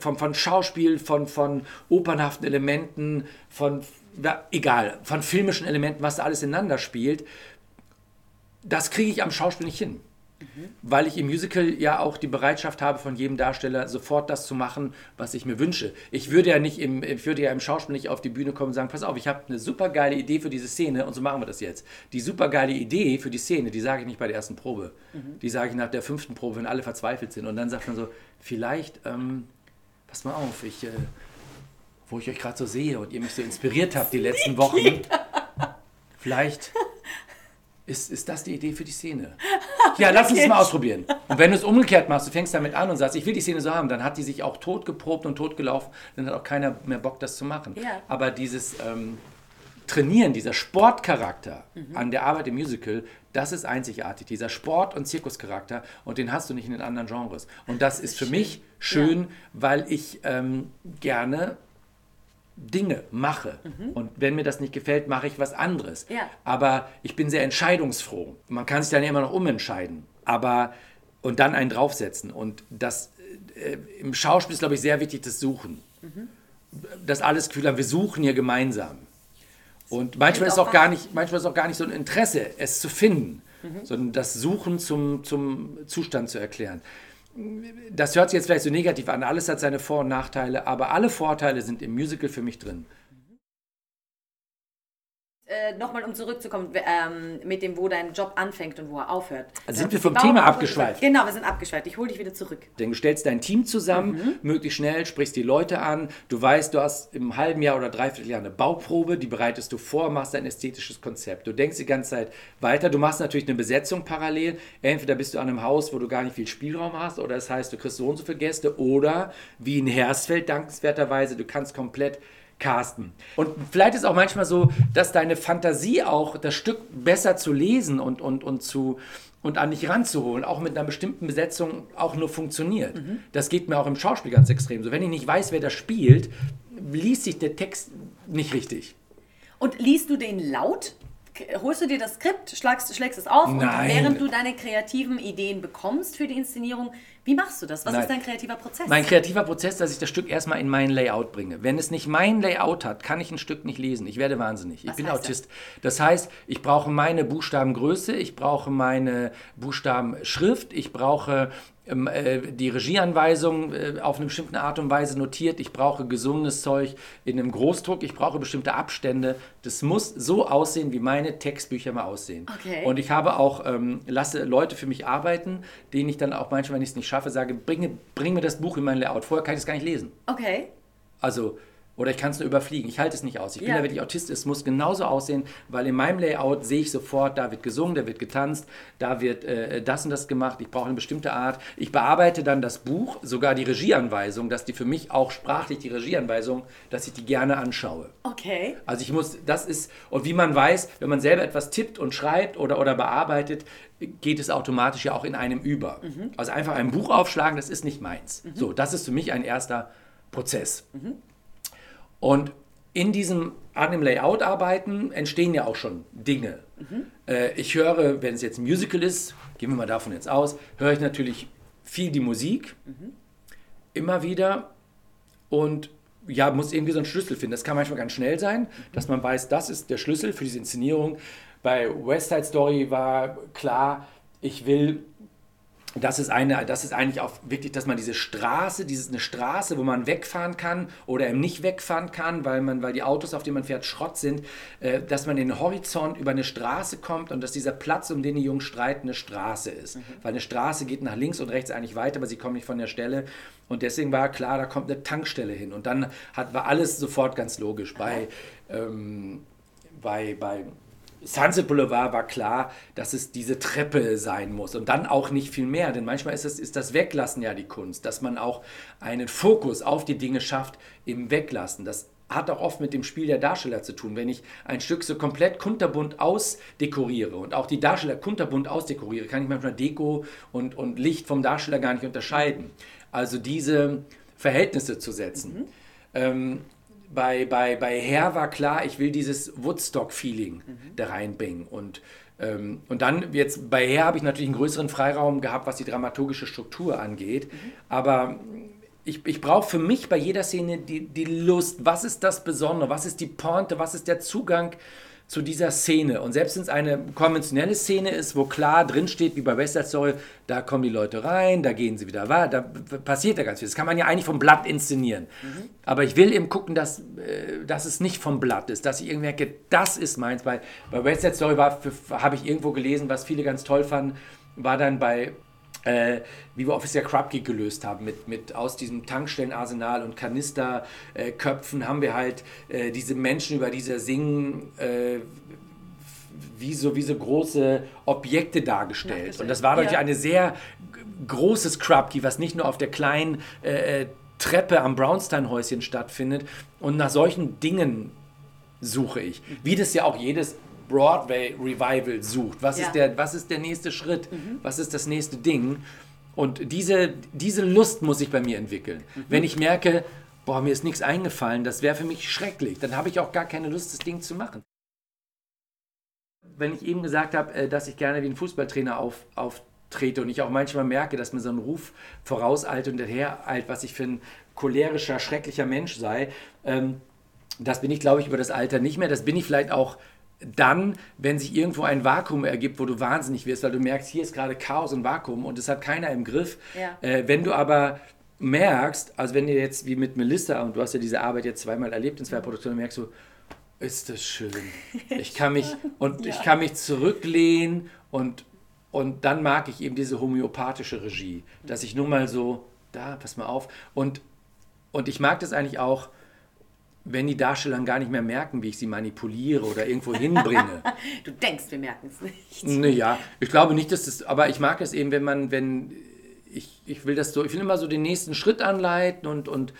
von, von Schauspiel, von, von opernhaften Elementen, von, ja, egal, von filmischen Elementen, was da alles ineinander spielt, das kriege ich am Schauspiel nicht hin. Mhm. Weil ich im Musical ja auch die Bereitschaft habe, von jedem Darsteller sofort das zu machen, was ich mir wünsche. Ich würde ja nicht im, ich würde ja im Schauspiel nicht auf die Bühne kommen und sagen, pass auf, ich habe eine super geile Idee für diese Szene und so machen wir das jetzt. Die super geile Idee für die Szene, die sage ich nicht bei der ersten Probe. Mhm. Die sage ich nach der fünften Probe, wenn alle verzweifelt sind. Und dann sagt man so, vielleicht, ähm, pass mal auf, ich, äh, wo ich euch gerade so sehe und ihr mich so inspiriert habt die letzten Wochen, vielleicht ist, ist das die Idee für die Szene? Ja, lass uns es mal ausprobieren. Und wenn du es umgekehrt machst, du fängst damit an und sagst, ich will die Szene so haben, dann hat die sich auch totgeprobt und totgelaufen, dann hat auch keiner mehr Bock, das zu machen. Ja. Aber dieses ähm, Trainieren, dieser Sportcharakter mhm. an der Arbeit im Musical, das ist einzigartig. Dieser Sport- und Zirkuscharakter und den hast du nicht in den anderen Genres. Und das, das ist, ist, für schön. mich schön, ja. weil ich ähm, gerne Dinge mache. Mhm. Und wenn mir das nicht gefällt, mache ich was anderes. Ja. Aber ich bin sehr entscheidungsfroh. Man kann sich dann immer noch umentscheiden. Aber und dann einen draufsetzen. Und das äh, im Schauspiel ist, glaube ich, sehr wichtig, das Suchen. Mhm. Das alles Gefühl haben, wir suchen hier gemeinsam. Und manchmal ist, auch gar nicht, manchmal ist auch gar nicht so ein Interesse, es zu finden, mhm. sondern das Suchen zum, zum Zustand zu erklären das hört sich jetzt vielleicht so negativ an, alles hat seine Vor- und Nachteile, aber alle Vorteile sind im Musical für mich drin. Äh, nochmal um zurückzukommen, ähm, mit dem, wo dein Job anfängt und wo er aufhört. Also sind wir vom Thema abgeschweift? Genau, wir sind abgeschweift. Ich hole dich wieder zurück. Denn du stellst dein Team zusammen, mhm. möglichst schnell, sprichst die Leute an. Du weißt, du hast im halben Jahr oder dreiviertel Jahr eine Bauprobe, die bereitest du vor, machst ein ästhetisches Konzept. Du denkst die ganze Zeit weiter. Du machst natürlich eine Besetzung parallel. Entweder bist du an einem Haus, wo du gar nicht viel Spielraum hast, oder das heißt, du kriegst so und so viele Gäste, oder wie in Hersfeld dankenswerterweise, du kannst komplett casten. Und vielleicht ist auch manchmal so, dass deine Fantasie auch das Stück besser zu lesen und, und, und zu und an dich ranzuholen, auch mit einer bestimmten Besetzung auch nur funktioniert. Mhm. Das geht mir auch im Schauspiel ganz extrem so. Wenn ich nicht weiß, wer das spielt, liest sich der Text nicht richtig. Und liest du den laut? Holst du dir das Skript, schlagst, schlägst es auf Nein. und während du deine kreativen Ideen bekommst für die Inszenierung, wie machst du das? Was Nein. ist dein kreativer Prozess? Mein kreativer Prozess, dass ich das Stück erstmal in mein Layout bringe. Wenn es nicht mein Layout hat, kann ich ein Stück nicht lesen. Ich werde wahnsinnig. Ich Was bin Autist. Das? das heißt, ich brauche meine Buchstabengröße, ich brauche meine Buchstabenschrift, ich brauche die Regieanweisung äh, auf eine bestimmte Art und Weise notiert. Ich brauche gesungenes Zeug in einem Großdruck. Ich brauche bestimmte Abstände. Das muss so aussehen, wie meine Textbücher mal aussehen. Okay. Und ich habe auch, ähm, lasse Leute für mich arbeiten, denen ich dann auch manchmal, wenn ich es nicht schaffe, sage, bring, bring mir das Buch in mein Layout. Vorher kann ich es gar nicht lesen. Okay. Also oder ich kann es nur überfliegen. Ich halte es nicht aus. Ich bin ja wirklich Autist. Es muss genauso aussehen, weil in meinem Layout sehe ich sofort, da wird gesungen, da wird getanzt, da wird äh, das und das gemacht. Ich brauche eine bestimmte Art. Ich bearbeite dann das Buch, sogar die Regieanweisung, dass die für mich auch sprachlich die Regieanweisung, dass ich die gerne anschaue. Okay. Also ich muss, das ist, und wie man weiß, wenn man selber etwas tippt und schreibt oder, oder bearbeitet, geht es automatisch ja auch in einem über. Mhm. Also einfach ein Buch aufschlagen, das ist nicht meins. Mhm. So, das ist für mich ein erster Prozess. Mhm. Und in diesem, an dem Layout arbeiten entstehen ja auch schon Dinge. Mhm. Äh, ich höre, wenn es jetzt ein Musical ist, gehen wir mal davon jetzt aus, höre ich natürlich viel die Musik, mhm. immer wieder und ja, muss irgendwie so einen Schlüssel finden. Das kann manchmal ganz schnell sein, mhm. dass man weiß, das ist der Schlüssel für diese Inszenierung. Bei West Side Story war klar, ich will das ist, eine, das ist eigentlich auch wirklich, dass man diese Straße, dieses eine Straße, wo man wegfahren kann oder eben nicht wegfahren kann, weil, man, weil die Autos, auf denen man fährt, Schrott sind, äh, dass man in den Horizont über eine Straße kommt und dass dieser Platz, um den die Jungen streiten, eine Straße ist. Mhm. Weil eine Straße geht nach links und rechts eigentlich weiter, aber sie kommen nicht von der Stelle. Und deswegen war klar, da kommt eine Tankstelle hin. Und dann hat, war alles sofort ganz logisch. Bei, ähm, bei, bei Sunset Boulevard war klar, dass es diese Treppe sein muss und dann auch nicht viel mehr, denn manchmal ist, es, ist das Weglassen ja die Kunst, dass man auch einen Fokus auf die Dinge schafft im Weglassen. Das hat auch oft mit dem Spiel der Darsteller zu tun. Wenn ich ein Stück so komplett kunterbunt ausdekoriere und auch die Darsteller kunterbunt ausdekoriere, kann ich manchmal Deko und, und Licht vom Darsteller gar nicht unterscheiden. Also diese Verhältnisse zu setzen. Mhm. Ähm, bei, bei, bei Herr war klar, ich will dieses Woodstock-Feeling mhm. da reinbringen. Und, ähm, und dann jetzt bei Herr habe ich natürlich einen größeren Freiraum gehabt, was die dramaturgische Struktur angeht. Mhm. Aber ich, ich brauche für mich bei jeder Szene die, die Lust. Was ist das Besondere? Was ist die Pointe? Was ist der Zugang zu dieser Szene. Und selbst wenn es eine konventionelle Szene ist, wo klar drinsteht, wie bei West Side Story, da kommen die Leute rein, da gehen sie wieder weiter, da passiert ja ganz viel. Das kann man ja eigentlich vom Blatt inszenieren. Mhm. Aber ich will eben gucken, dass, äh, dass es nicht vom Blatt ist, dass ich irgendwie merke, das ist meins. Bei, bei West Side Story habe ich irgendwo gelesen, was viele ganz toll fanden, war dann bei äh, wie wir Officer Krupke gelöst haben. Mit, mit aus diesem Tankstellenarsenal und Kanisterköpfen äh, haben wir halt äh, diese Menschen über diese Singen äh, wie, so, wie so große Objekte dargestellt. Und das war natürlich ja. eine sehr großes Krupke, was nicht nur auf der kleinen äh, äh, Treppe am Brownstein-Häuschen stattfindet. Und nach solchen Dingen suche ich. Wie das ja auch jedes Broadway-Revival sucht. Was, ja. ist der, was ist der nächste Schritt? Mhm. Was ist das nächste Ding? Und diese, diese Lust muss ich bei mir entwickeln. Mhm. Wenn ich merke, boah, mir ist nichts eingefallen, das wäre für mich schrecklich, dann habe ich auch gar keine Lust, das Ding zu machen. Wenn ich eben gesagt habe, äh, dass ich gerne wie ein Fußballtrainer auf, auftrete und ich auch manchmal merke, dass mir so ein Ruf vorauseilt und dahereilt, was ich für ein cholerischer, schrecklicher Mensch sei, ähm, das bin ich, glaube ich, über das Alter nicht mehr. Das bin ich vielleicht auch dann, wenn sich irgendwo ein Vakuum ergibt, wo du wahnsinnig wirst, weil du merkst, hier ist gerade Chaos und Vakuum und es hat keiner im Griff. Ja. Äh, wenn du aber merkst, also wenn ihr jetzt wie mit Melissa, und du hast ja diese Arbeit jetzt zweimal erlebt in zwei Produktionen, merkst du, ist das schön. Ich kann mich und ja. ich kann mich zurücklehnen und und dann mag ich eben diese homöopathische Regie, dass ich nur mal so da, pass mal auf und und ich mag das eigentlich auch, wenn die Darsteller gar nicht mehr merken, wie ich sie manipuliere oder irgendwo hinbringe. du denkst, wir merken es nicht. Naja, ich glaube nicht, dass das, aber ich mag es eben, wenn man, wenn ich, ich will das so, ich will immer so den nächsten Schritt anleiten und, und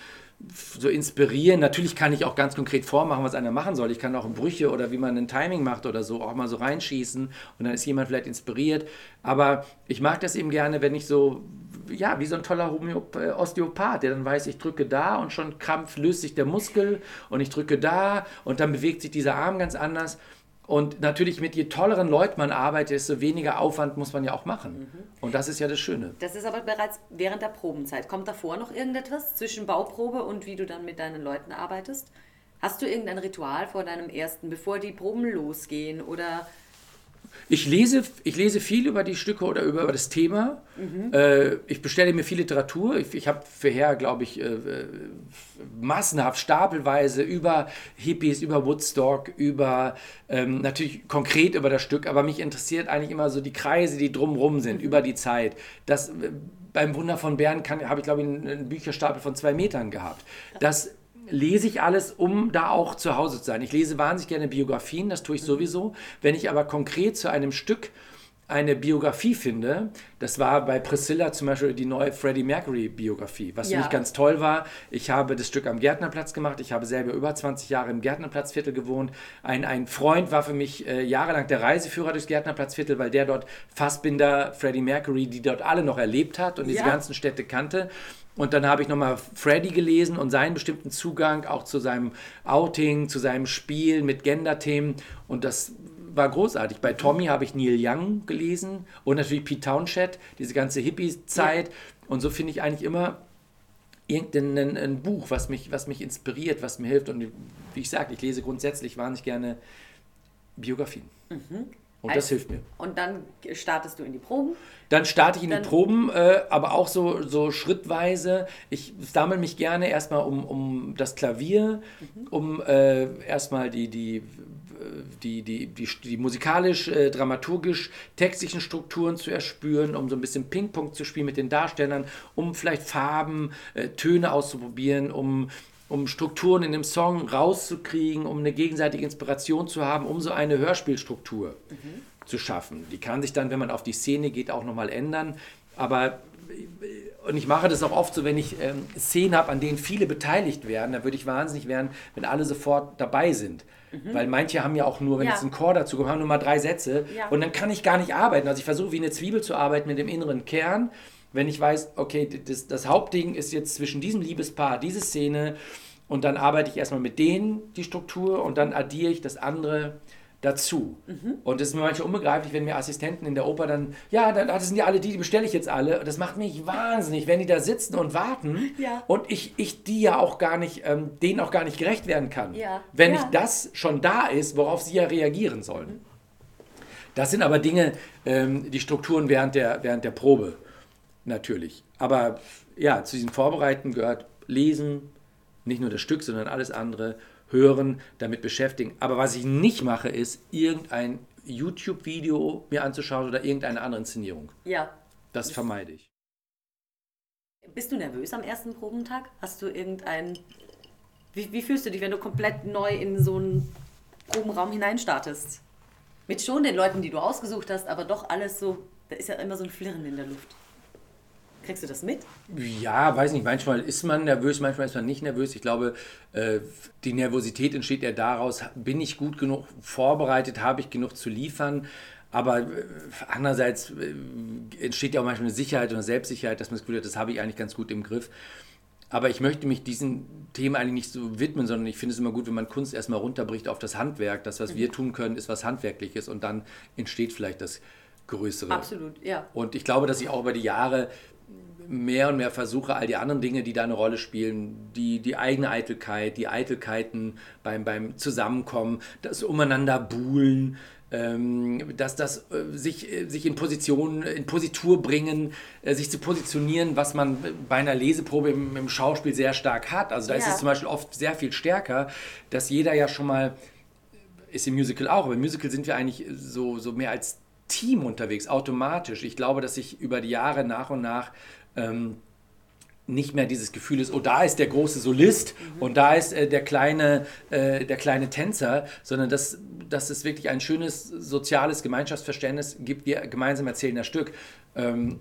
so inspirieren. Natürlich kann ich auch ganz konkret vormachen, was einer machen soll. Ich kann auch Brüche oder wie man ein Timing macht oder so auch mal so reinschießen und dann ist jemand vielleicht inspiriert. Aber ich mag das eben gerne, wenn ich so, ja, wie so ein toller Homöop äh, Osteopath, der dann weiß, ich drücke da und schon krampf löst sich der Muskel und ich drücke da und dann bewegt sich dieser Arm ganz anders. Und natürlich mit je tolleren Leuten man arbeitet, desto weniger Aufwand muss man ja auch machen. Mhm. Und das ist ja das Schöne. Das ist aber bereits während der Probenzeit. Kommt davor noch irgendetwas zwischen Bauprobe und wie du dann mit deinen Leuten arbeitest? Hast du irgendein Ritual vor deinem ersten, bevor die Proben losgehen? Oder ich lese, ich lese viel über die Stücke oder über, über das Thema. Mhm. Äh, ich bestelle mir viel Literatur. Ich, ich habe vorher, glaube ich, äh, äh, massenhaft, stapelweise über Hippies, über Woodstock, über ähm, natürlich konkret über das Stück, aber mich interessiert eigentlich immer so die Kreise, die drumrum sind, mhm. über die Zeit. Das, äh, beim Wunder von Bern habe ich, glaube ich, einen, einen Bücherstapel von zwei Metern gehabt. Das lese ich alles, um da auch zu Hause zu sein. Ich lese wahnsinnig gerne Biografien, das tue ich sowieso. Wenn ich aber konkret zu einem Stück eine Biografie finde, das war bei Priscilla zum Beispiel die neue Freddie Mercury Biografie, was ja. für mich ganz toll war. Ich habe das Stück am Gärtnerplatz gemacht, ich habe selber über 20 Jahre im Gärtnerplatzviertel gewohnt. Ein, ein Freund war für mich äh, jahrelang der Reiseführer durchs Gärtnerplatzviertel, weil der dort Fassbinder, Freddie Mercury, die dort alle noch erlebt hat und diese ja. ganzen Städte kannte. Und dann habe ich nochmal Freddy gelesen und seinen bestimmten Zugang auch zu seinem Outing, zu seinem Spiel mit Gender-Themen. Und das war großartig. Bei Tommy habe ich Neil Young gelesen und natürlich Pete Townshend, diese ganze Hippie-Zeit. Ja. Und so finde ich eigentlich immer irgendein ein Buch, was mich, was mich inspiriert, was mir hilft. Und wie ich sage, ich lese grundsätzlich wahnsinnig gerne Biografien. Mhm. Und das hilft mir. Und dann startest du in die Proben? Dann starte ich in dann die Proben, äh, aber auch so, so schrittweise. Ich sammle mich gerne erstmal um, um das Klavier, mhm. um äh, erstmal die, die, die, die, die, die musikalisch, äh, dramaturgisch, textlichen Strukturen zu erspüren, um so ein bisschen Ping-Pong zu spielen mit den Darstellern, um vielleicht Farben, äh, Töne auszuprobieren, um um Strukturen in dem Song rauszukriegen, um eine gegenseitige Inspiration zu haben, um so eine Hörspielstruktur mhm. zu schaffen. Die kann sich dann, wenn man auf die Szene geht, auch nochmal ändern. Aber und ich mache das auch oft so, wenn ich ähm, Szenen habe, an denen viele beteiligt werden, dann würde ich wahnsinnig werden, wenn alle sofort dabei sind. Mhm. Weil manche haben ja auch nur, wenn ja. jetzt ein Chor dazu kommt, haben nur mal drei Sätze ja. und dann kann ich gar nicht arbeiten. Also ich versuche wie eine Zwiebel zu arbeiten mit dem inneren Kern wenn ich weiß, okay, das, das Hauptding ist jetzt zwischen diesem Liebespaar, diese Szene, und dann arbeite ich erstmal mit denen die Struktur und dann addiere ich das andere dazu. Mhm. Und es ist mir manchmal unbegreiflich, wenn mir Assistenten in der Oper dann, ja, das sind ja alle die, die bestelle ich jetzt alle. Das macht mich wahnsinnig, wenn die da sitzen und warten ja. und ich, ich die ja auch gar nicht, ähm, denen auch gar nicht gerecht werden kann. Ja. Wenn ja. nicht das schon da ist, worauf sie ja reagieren sollen. Mhm. Das sind aber Dinge, ähm, die Strukturen während der, während der Probe natürlich. Aber ja, zu diesen Vorbereiten gehört Lesen, nicht nur das Stück, sondern alles andere, hören, damit beschäftigen. Aber was ich nicht mache, ist irgendein YouTube-Video mir anzuschauen oder irgendeine andere Inszenierung. Ja. Das vermeide ich. Bist du nervös am ersten Probentag? Hast du irgendein. Wie, wie fühlst du dich, wenn du komplett neu in so einen Probenraum hineinstartest? Mit schon den Leuten, die du ausgesucht hast, aber doch alles so. Da ist ja immer so ein Flirren in der Luft. Kriegst du das mit? Ja, weiß nicht. Manchmal ist man nervös, manchmal ist man nicht nervös. Ich glaube, äh, die Nervosität entsteht ja daraus, bin ich gut genug vorbereitet, habe ich genug zu liefern. Aber äh, andererseits äh, entsteht ja auch manchmal eine Sicherheit und eine Selbstsicherheit, dass man das Gefühl hat, das habe ich eigentlich ganz gut im Griff. Aber ich möchte mich diesen Themen eigentlich nicht so widmen, sondern ich finde es immer gut, wenn man Kunst erstmal runterbricht auf das Handwerk. Das, was mhm. wir tun können, ist was Handwerkliches und dann entsteht vielleicht das Größere. Absolut, ja. Und ich glaube, dass ich auch über die Jahre mehr und mehr versuche, all die anderen Dinge, die da eine Rolle spielen, die, die eigene Eitelkeit, die Eitelkeiten beim, beim Zusammenkommen, das Umeinander buhlen, ähm, dass das äh, sich, äh, sich in Position, in Positur bringen, äh, sich zu positionieren, was man bei einer Leseprobe im, im Schauspiel sehr stark hat. Also da ja. ist es zum Beispiel oft sehr viel stärker, dass jeder ja schon mal ist im Musical auch, aber im Musical sind wir eigentlich so, so mehr als Team unterwegs, automatisch. Ich glaube, dass ich über die Jahre nach und nach ähm, nicht mehr dieses Gefühl ist, oh, da ist der große Solist mhm. und da ist äh, der, kleine, äh, der kleine Tänzer, sondern dass, dass es wirklich ein schönes soziales Gemeinschaftsverständnis gibt, wir gemeinsam erzählen das Stück. Ähm,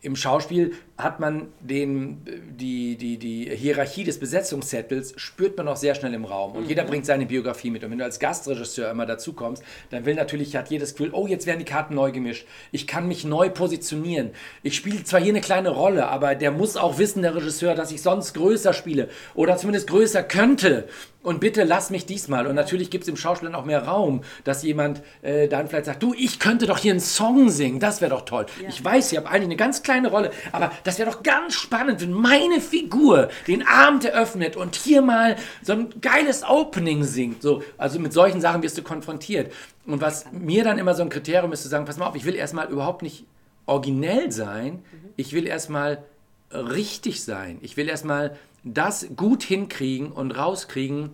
im Schauspiel hat man den, die, die, die Hierarchie des Besetzungszettels, spürt man auch sehr schnell im Raum. Und mhm. jeder bringt seine Biografie mit. Und wenn du als Gastregisseur immer dazu kommst, dann will natürlich, hat jedes Gefühl, oh, jetzt werden die Karten neu gemischt. Ich kann mich neu positionieren. Ich spiele zwar hier eine kleine Rolle, aber der muss auch wissen, der Regisseur, dass ich sonst größer spiele oder zumindest größer könnte. Und bitte lass mich diesmal. Und natürlich gibt es im Schauspiel auch mehr Raum, dass jemand äh, dann vielleicht sagt, du, ich könnte doch hier einen Song singen. Das wäre doch toll. Ja. Ich weiß, ich habe eigentlich eine ganz kleine Rolle, aber das wäre doch ganz spannend, wenn meine Figur den Abend eröffnet und hier mal so ein geiles Opening singt. So, also mit solchen Sachen wirst du konfrontiert. Und was mir dann immer so ein Kriterium ist, zu sagen, pass mal auf, ich will erstmal überhaupt nicht originell sein. Ich will erstmal richtig sein. Ich will erstmal das gut hinkriegen und rauskriegen,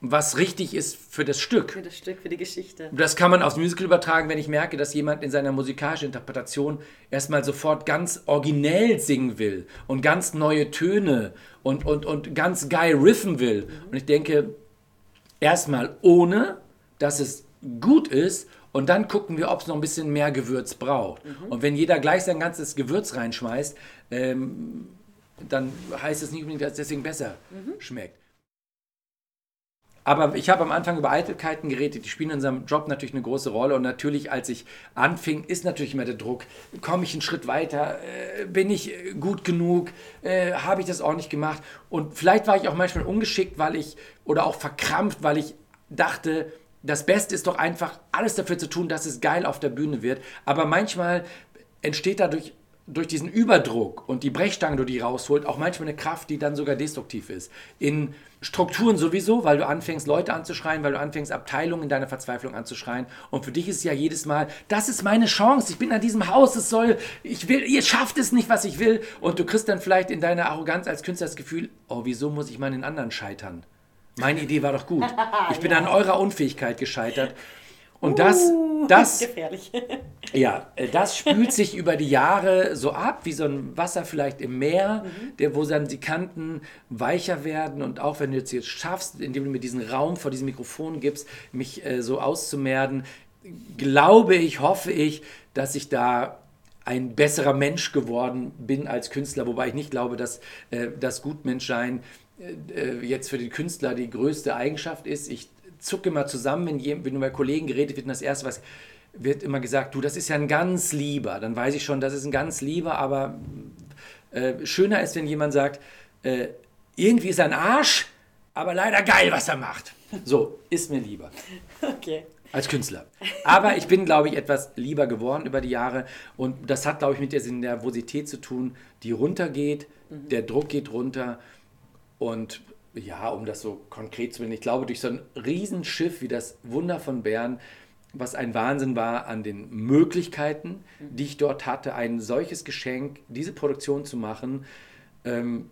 was richtig ist für das Stück. Für das Stück, für die Geschichte. Das kann man aufs Musical übertragen, wenn ich merke, dass jemand in seiner musikalischen Interpretation erstmal sofort ganz originell singen will und ganz neue Töne und, und, und ganz geil riffen will. Mhm. Und ich denke, erstmal ohne, dass es gut ist und dann gucken wir, ob es noch ein bisschen mehr Gewürz braucht. Mhm. Und wenn jeder gleich sein ganzes Gewürz reinschmeißt, ähm, dann heißt es nicht unbedingt, dass es deswegen besser mhm. schmeckt. Aber ich habe am Anfang über Eitelkeiten geredet, die spielen in unserem Job natürlich eine große Rolle. Und natürlich, als ich anfing, ist natürlich immer der Druck, komme ich einen Schritt weiter, äh, bin ich gut genug, äh, habe ich das ordentlich gemacht. Und vielleicht war ich auch manchmal ungeschickt, weil ich, oder auch verkrampft, weil ich dachte, das Beste ist doch einfach, alles dafür zu tun, dass es geil auf der Bühne wird. Aber manchmal entsteht dadurch durch diesen Überdruck und die Brechstange, die rausholt, auch manchmal eine Kraft, die dann sogar destruktiv ist. In Strukturen sowieso, weil du anfängst, Leute anzuschreien, weil du anfängst, Abteilungen in deiner Verzweiflung anzuschreien. Und für dich ist es ja jedes Mal, das ist meine Chance, ich bin an diesem Haus, es soll, ich will, ihr schafft es nicht, was ich will. Und du kriegst dann vielleicht in deiner Arroganz als Künstler das Gefühl, oh, wieso muss ich mal den anderen scheitern? Meine Idee war doch gut. Ich bin ja. an eurer Unfähigkeit gescheitert. Und das, uh, das, gefährlich. ja, äh, das spült sich über die Jahre so ab, wie so ein Wasser vielleicht im Meer, mhm. der, wo dann die Kanten weicher werden. Und auch wenn du jetzt, jetzt schaffst, indem du mir diesen Raum vor diesem Mikrofon gibst, mich äh, so auszumerden, glaube ich, hoffe ich, dass ich da ein besserer Mensch geworden bin als Künstler, wobei ich nicht glaube, dass äh, das Gutmenschsein äh, äh jetzt für den Künstler die größte Eigenschaft ist. Ich zucke immer zusammen, wenn, je, wenn über Kollegen geredet wird und das erste, was wird immer gesagt, du, das ist ja ein ganz lieber. Dann weiß ich schon, das ist ein ganz lieber, aber äh, schöner ist, wenn jemand sagt, äh, irgendwie ist er ein Arsch, aber leider geil, was er macht. So, ist mir lieber. Okay. Als Künstler. Aber ich bin, glaube ich, etwas lieber geworden über die Jahre. Und das hat, glaube ich, mit der Nervosität zu tun, die runtergeht. Mhm. Der Druck geht runter. Und ja, um das so konkret zu werden, ich glaube, durch so ein Riesenschiff wie das Wunder von Bern, was ein Wahnsinn war an den Möglichkeiten, die ich dort hatte, ein solches Geschenk, diese Produktion zu machen, ähm,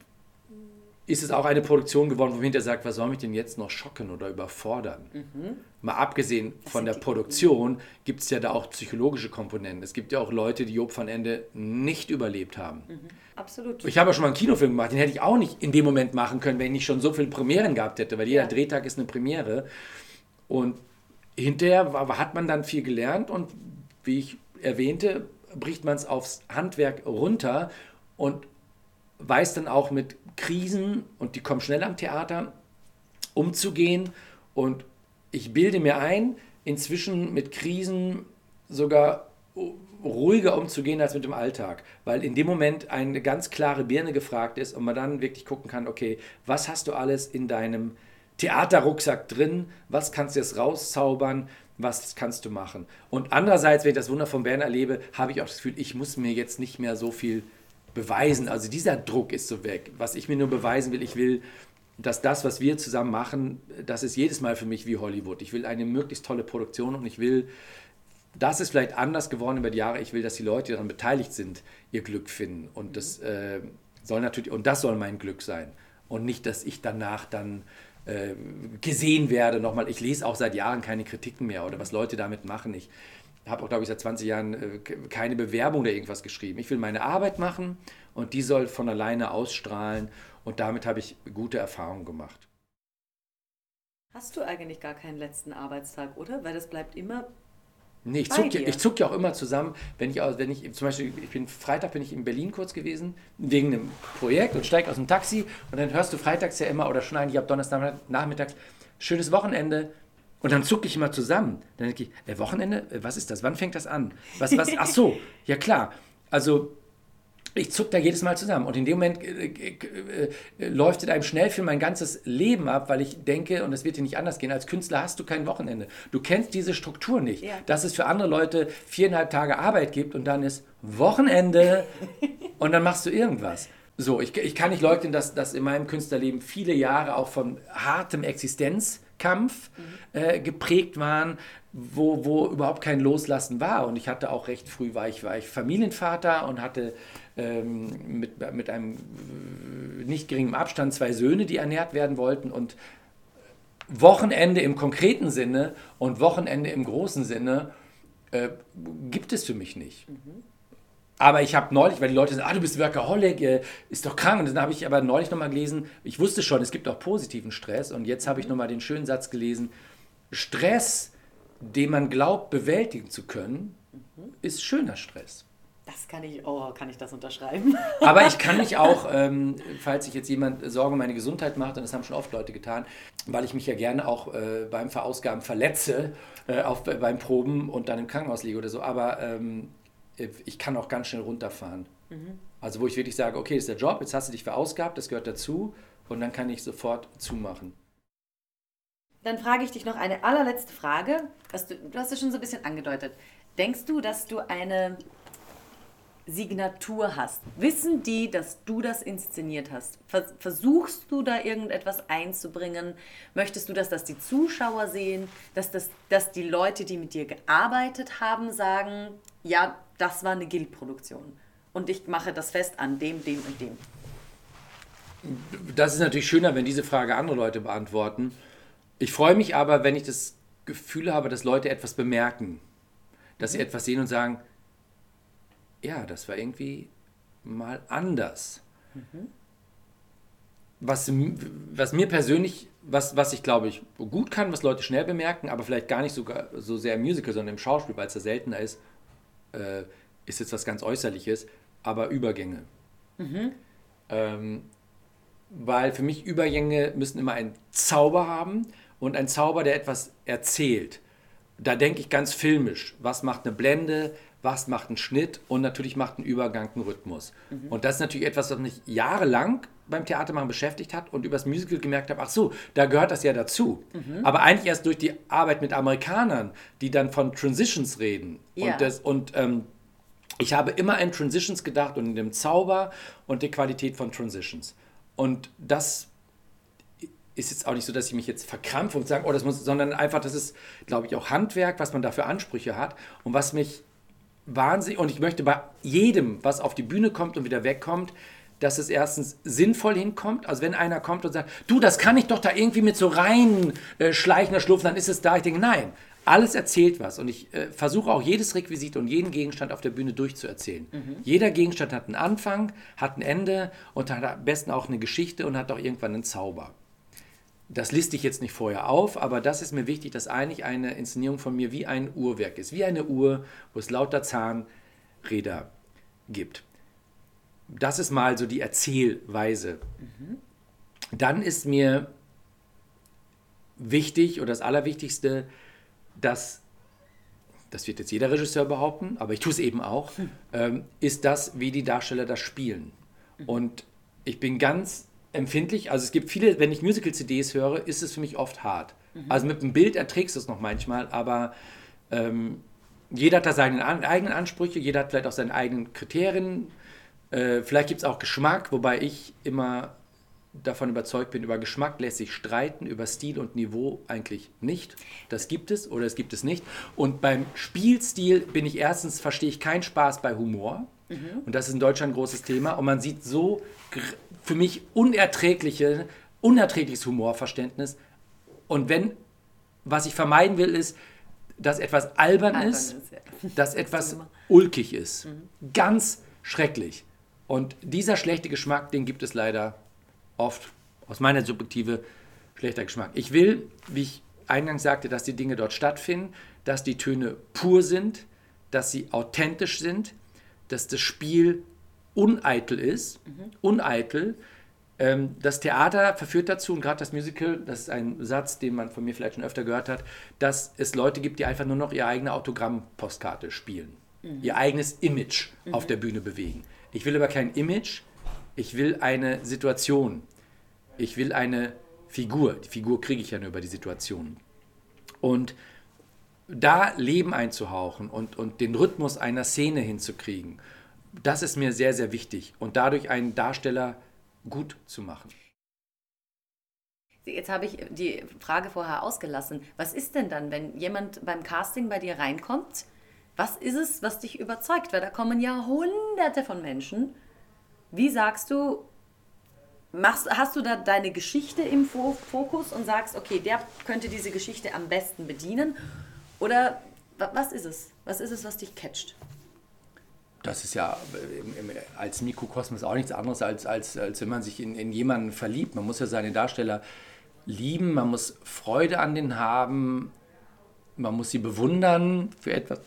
ist es auch eine Produktion geworden, wo man hinterher sagt, was soll mich denn jetzt noch schocken oder überfordern? Mhm. Mal abgesehen von der Produktion gibt es ja da auch psychologische Komponenten. Es gibt ja auch Leute, die Job van Ende nicht überlebt haben. Mhm. Absolut. Ich habe ja schon mal einen Kinofilm gemacht, den hätte ich auch nicht in dem Moment machen können, wenn ich nicht schon so viele Premieren gehabt hätte, weil jeder ja. Drehtag ist eine Premiere. Und hinterher war, hat man dann viel gelernt und wie ich erwähnte, bricht man es aufs Handwerk runter und weiß dann auch mit Krisen, und die kommen schnell am Theater, umzugehen. Und ich bilde mir ein, inzwischen mit Krisen sogar ruhiger umzugehen als mit dem Alltag, weil in dem Moment eine ganz klare Birne gefragt ist und man dann wirklich gucken kann, okay, was hast du alles in deinem Theaterrucksack drin, was kannst du jetzt rauszaubern, was kannst du machen. Und andererseits, wenn ich das Wunder von Bern erlebe, habe ich auch das Gefühl, ich muss mir jetzt nicht mehr so viel beweisen. Also dieser Druck ist so weg. Was ich mir nur beweisen will, ich will, dass das, was wir zusammen machen, das ist jedes Mal für mich wie Hollywood. Ich will eine möglichst tolle Produktion und ich will, das ist vielleicht anders geworden über die Jahre. Ich will, dass die Leute, die daran beteiligt sind, ihr Glück finden. Und das äh, soll natürlich, und das soll mein Glück sein. Und nicht, dass ich danach dann äh, gesehen werde. Nochmal, ich lese auch seit Jahren keine Kritiken mehr oder was Leute damit machen. Ich habe auch, glaube ich, seit 20 Jahren äh, keine Bewerbung oder irgendwas geschrieben. Ich will meine Arbeit machen und die soll von alleine ausstrahlen und damit habe ich gute Erfahrungen gemacht. Hast du eigentlich gar keinen letzten Arbeitstag, oder? Weil das bleibt immer Nee, ich zucke ja, zuck ja auch immer zusammen, wenn ich, wenn ich zum Beispiel, ich bin Freitag bin ich in Berlin kurz gewesen, wegen einem Projekt und steige aus dem Taxi und dann hörst du freitags ja immer oder schon eigentlich ab Donnerstag nachmittags, schönes Wochenende und dann zucke ich immer zusammen. Dann denke ich, äh, Wochenende, äh, was ist das? Wann fängt das an? Was, was, ach so, ja klar. Also ich zuck da jedes Mal zusammen. Und in dem Moment äh, äh, äh, läuft in einem Schnellfilm mein ganzes Leben ab, weil ich denke, und es wird dir nicht anders gehen, als Künstler hast du kein Wochenende. Du kennst diese Struktur nicht, ja. dass es für andere Leute viereinhalb Tage Arbeit gibt und dann ist Wochenende und dann machst du irgendwas. So, ich, ich kann nicht leugnen, dass, dass in meinem Künstlerleben viele Jahre auch von hartem Existenzkampf mhm. äh, geprägt waren, wo, wo überhaupt kein Loslassen war. Und ich hatte auch recht früh, war ich, war ich Familienvater und hatte ähm, mit, mit einem nicht geringen Abstand zwei Söhne, die ernährt werden wollten und Wochenende im konkreten Sinne und Wochenende im großen Sinne äh, gibt es für mich nicht. Mhm. Aber ich habe neulich, weil die Leute sagen, ah, du bist Workaholic, äh, ist doch krank. Und dann habe ich aber neulich nochmal gelesen, ich wusste schon, es gibt auch positiven Stress. Und jetzt habe ich nochmal den schönen Satz gelesen, Stress, den man glaubt bewältigen zu können, mhm. ist schöner Stress. Das kann ich, oh, kann ich das unterschreiben? Aber ich kann mich auch, ähm, falls sich jetzt jemand Sorgen um meine Gesundheit macht, und das haben schon oft Leute getan, weil ich mich ja gerne auch äh, beim Verausgaben verletze, äh, auf, beim Proben und dann im Krankenhaus liege oder so, aber ähm, ich kann auch ganz schnell runterfahren. Mhm. Also wo ich wirklich sage, okay, das ist der Job, jetzt hast du dich verausgabt, das gehört dazu und dann kann ich sofort zumachen. Dann frage ich dich noch eine allerletzte Frage. Du, du hast es schon so ein bisschen angedeutet. Denkst du, dass du eine Signatur hast, wissen die, dass du das inszeniert hast? Versuchst du da irgendetwas einzubringen? Möchtest du, dass das die Zuschauer sehen, dass, das, dass die Leute, die mit dir gearbeitet haben, sagen, ja, das war eine Guild-Produktion und ich mache das fest an dem, dem und dem? Das ist natürlich schöner, wenn diese Frage andere Leute beantworten. Ich freue mich aber, wenn ich das Gefühl habe, dass Leute etwas bemerken, dass sie mhm. etwas sehen und sagen, ja, das war irgendwie mal anders. Mhm. Was, was mir persönlich, was, was ich glaube ich gut kann, was Leute schnell bemerken, aber vielleicht gar nicht sogar so sehr im Musical, sondern im Schauspiel, weil es da seltener ist, äh, ist jetzt was ganz Äußerliches, aber Übergänge. Mhm. Ähm, weil für mich Übergänge müssen immer einen Zauber haben und ein Zauber, der etwas erzählt. Da denke ich ganz filmisch. Was macht eine Blende? Was macht ein Schnitt und natürlich macht ein Übergang einen Rhythmus. Mhm. Und das ist natürlich etwas, was mich jahrelang beim Theatermachen beschäftigt hat und übers Musical gemerkt habe, ach so, da gehört das ja dazu. Mhm. Aber eigentlich erst durch die Arbeit mit Amerikanern, die dann von Transitions reden. Ja. Und, das, und ähm, ich habe immer in Transitions gedacht und in dem Zauber und der Qualität von Transitions. Und das ist jetzt auch nicht so, dass ich mich jetzt verkrampfe und sage, oh, das muss, sondern einfach, das ist, glaube ich, auch Handwerk, was man da für Ansprüche hat und was mich wahnsinnig, und ich möchte bei jedem, was auf die Bühne kommt und wieder wegkommt, dass es erstens sinnvoll hinkommt. Also wenn einer kommt und sagt, du, das kann ich doch da irgendwie mit so rein äh, schleichender Schlupfen, dann ist es da. Ich denke, nein, alles erzählt was. Und ich äh, versuche auch jedes Requisit und jeden Gegenstand auf der Bühne durchzuerzählen. Mhm. Jeder Gegenstand hat einen Anfang, hat ein Ende und hat am besten auch eine Geschichte und hat auch irgendwann einen Zauber. Das liste ich jetzt nicht vorher auf, aber das ist mir wichtig, dass eigentlich eine Inszenierung von mir wie ein Uhrwerk ist, wie eine Uhr, wo es lauter Zahnräder gibt. Das ist mal so die Erzählweise. Mhm. Dann ist mir wichtig oder das Allerwichtigste, dass, das wird jetzt jeder Regisseur behaupten, aber ich tue es eben auch, hm. ähm, ist das, wie die Darsteller das spielen. Mhm. Und ich bin ganz empfindlich. Also es gibt viele, wenn ich Musical-CDs höre, ist es für mich oft hart. Mhm. Also mit dem Bild erträgst du es noch manchmal, aber ähm, jeder hat da seine an, eigenen Ansprüche, jeder hat vielleicht auch seine eigenen Kriterien. Äh, vielleicht gibt es auch Geschmack, wobei ich immer davon überzeugt bin, über Geschmack lässt sich streiten, über Stil und Niveau eigentlich nicht. Das gibt es oder es gibt es nicht. Und beim Spielstil bin ich erstens, verstehe ich keinen Spaß bei Humor. Mhm. Und das ist in Deutschland ein großes Thema. Und man sieht so für mich unerträgliche unerträgliches Humorverständnis. Und wenn, was ich vermeiden will, ist, dass etwas albern, albern ist, ist ja. dass etwas ulkig ist. Mhm. Ganz schrecklich. Und dieser schlechte Geschmack, den gibt es leider oft aus meiner Subjektive schlechter Geschmack. Ich will, wie ich eingangs sagte, dass die Dinge dort stattfinden, dass die Töne pur sind, dass sie authentisch sind, dass das Spiel uneitel ist, mhm. uneitel. Ähm, das Theater verführt dazu, und gerade das Musical, das ist ein Satz, den man von mir vielleicht schon öfter gehört hat, dass es Leute gibt, die einfach nur noch ihre eigene Autogrammpostkarte spielen, mhm. ihr eigenes Image mhm. auf der Bühne bewegen. Ich will aber kein Image, ich will eine Situation, ich will eine Figur. Die Figur kriege ich ja nur über die Situation. Und da Leben einzuhauchen und, und den Rhythmus einer Szene hinzukriegen, das ist mir sehr, sehr wichtig. Und dadurch einen Darsteller gut zu machen. Jetzt habe ich die Frage vorher ausgelassen. Was ist denn dann, wenn jemand beim Casting bei dir reinkommt? Was ist es, was dich überzeugt? Weil da kommen ja hunderte von Menschen. Wie sagst du, machst, hast du da deine Geschichte im Fokus und sagst, okay, der könnte diese Geschichte am besten bedienen? Oder was ist es? Was ist es, was dich catcht? Das ist ja im, im, als Mikrokosmos auch nichts anderes, als, als, als wenn man sich in, in jemanden verliebt. Man muss ja seine Darsteller lieben, man muss Freude an denen haben, man muss sie bewundern für etwas,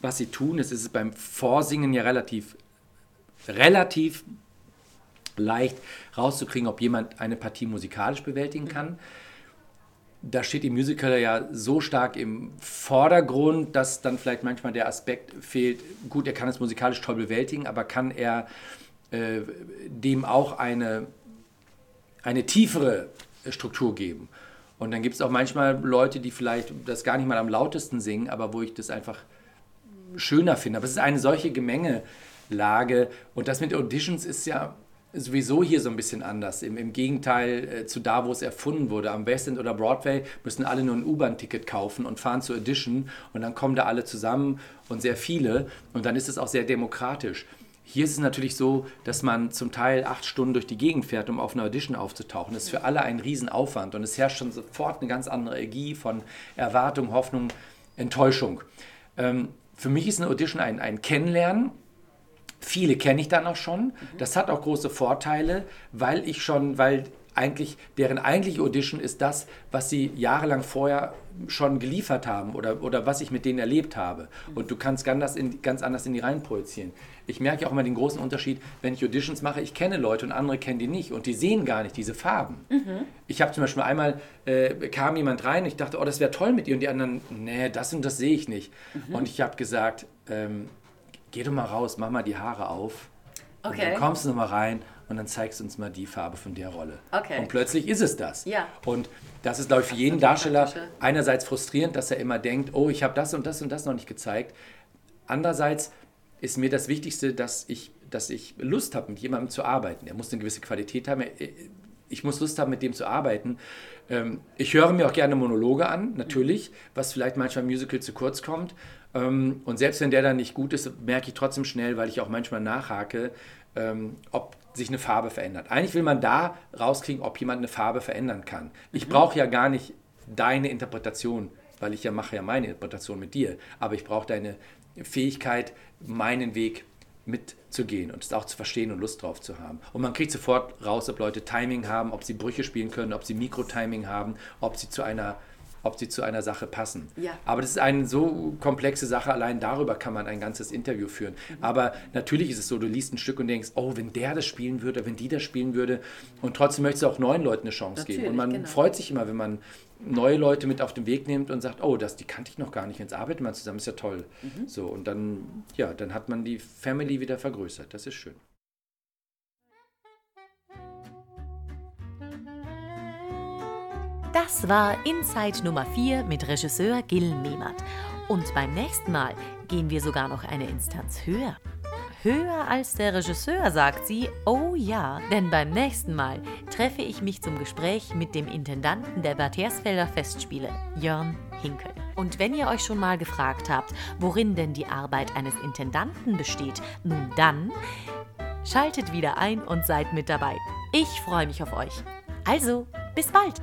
was sie tun. Es ist beim Vorsingen ja relativ, relativ leicht rauszukriegen, ob jemand eine Partie musikalisch bewältigen kann. Da steht die Musical ja so stark im Vordergrund, dass dann vielleicht manchmal der Aspekt fehlt, gut, er kann es musikalisch toll bewältigen, aber kann er äh, dem auch eine, eine tiefere Struktur geben? Und dann gibt es auch manchmal Leute, die vielleicht das gar nicht mal am lautesten singen, aber wo ich das einfach schöner finde. Aber es ist eine solche Gemengelage. Und das mit Auditions ist ja sowieso hier so ein bisschen anders. Im, im Gegenteil äh, zu da, wo es erfunden wurde. Am West End oder Broadway müssen alle nur ein U-Bahn-Ticket kaufen und fahren zur Edition und dann kommen da alle zusammen und sehr viele und dann ist es auch sehr demokratisch. Hier ist es natürlich so, dass man zum Teil acht Stunden durch die Gegend fährt, um auf einer Audition aufzutauchen. Das ist für alle ein Riesenaufwand und es herrscht schon sofort eine ganz andere Energie von Erwartung, Hoffnung, Enttäuschung. Ähm, für mich ist eine Audition ein, ein Kennenlernen Viele kenne ich dann auch schon. Das hat auch große Vorteile, weil ich schon, weil eigentlich deren eigentliche Audition ist das, was sie jahrelang vorher schon geliefert haben oder, oder was ich mit denen erlebt habe. Und du kannst ganz anders in, ganz anders in die rein projizieren. Ich merke auch immer den großen Unterschied, wenn ich Auditions mache, ich kenne Leute und andere kennen die nicht und die sehen gar nicht diese Farben. Mhm. Ich habe zum Beispiel einmal, äh, kam jemand rein, ich dachte, oh, das wäre toll mit ihr und die anderen, nee, das und das sehe ich nicht. Mhm. Und ich habe gesagt, ähm, geh doch mal raus, mach mal die Haare auf. Okay. Und dann kommst du noch mal rein und dann zeigst du uns mal die Farbe von der Rolle. Okay. Und plötzlich ist es das. Ja. Und das ist, glaube ich, für jeden Darsteller einerseits frustrierend, dass er immer denkt, oh, ich habe das und das und das noch nicht gezeigt. Andererseits ist mir das Wichtigste, dass ich, dass ich Lust habe, mit jemandem zu arbeiten. Er muss eine gewisse Qualität haben. Ich muss Lust haben, mit dem zu arbeiten. Ähm, ich höre mir auch gerne Monologe an, natürlich, was vielleicht manchmal im Musical zu kurz kommt. Ähm, und selbst wenn der dann nicht gut ist, merke ich trotzdem schnell, weil ich auch manchmal nachhake, ähm, ob sich eine Farbe verändert. Eigentlich will man da rauskriegen, ob jemand eine Farbe verändern kann. Ich mhm. brauche ja gar nicht deine Interpretation, weil ich ja mache ja meine Interpretation mit dir, aber ich brauche deine Fähigkeit, meinen Weg mitzugehen und es auch zu verstehen und Lust drauf zu haben. Und man kriegt sofort raus, ob Leute Timing haben, ob sie Brüche spielen können, ob sie Mikrotiming haben, ob sie zu einer ob sie zu einer Sache passen. Ja. Aber das ist eine so komplexe Sache, allein darüber kann man ein ganzes Interview führen. Mhm. Aber natürlich ist es so, du liest ein Stück und denkst, oh, wenn der das spielen würde, wenn die das spielen würde. Und trotzdem möchtest du auch neuen Leuten eine Chance natürlich, geben. Und man genau. freut sich immer, wenn man neue Leute mit auf den Weg nimmt und sagt, oh, das, die kannte ich noch gar nicht, jetzt arbeiten wir zusammen, ist ja toll. Mhm. So, und dann, ja, dann hat man die Family wieder vergrößert. Das ist schön. Das war Inside Nummer 4 mit Regisseur Gil Mehmet. Und beim nächsten Mal gehen wir sogar noch eine Instanz höher. Höher als der Regisseur, sagt sie. Oh ja, denn beim nächsten Mal treffe ich mich zum Gespräch mit dem Intendanten der Bad Hersfelder Festspiele, Jörn Hinkel. Und wenn ihr euch schon mal gefragt habt, worin denn die Arbeit eines Intendanten besteht, nun dann, schaltet wieder ein und seid mit dabei. Ich freue mich auf euch. Also, bis bald!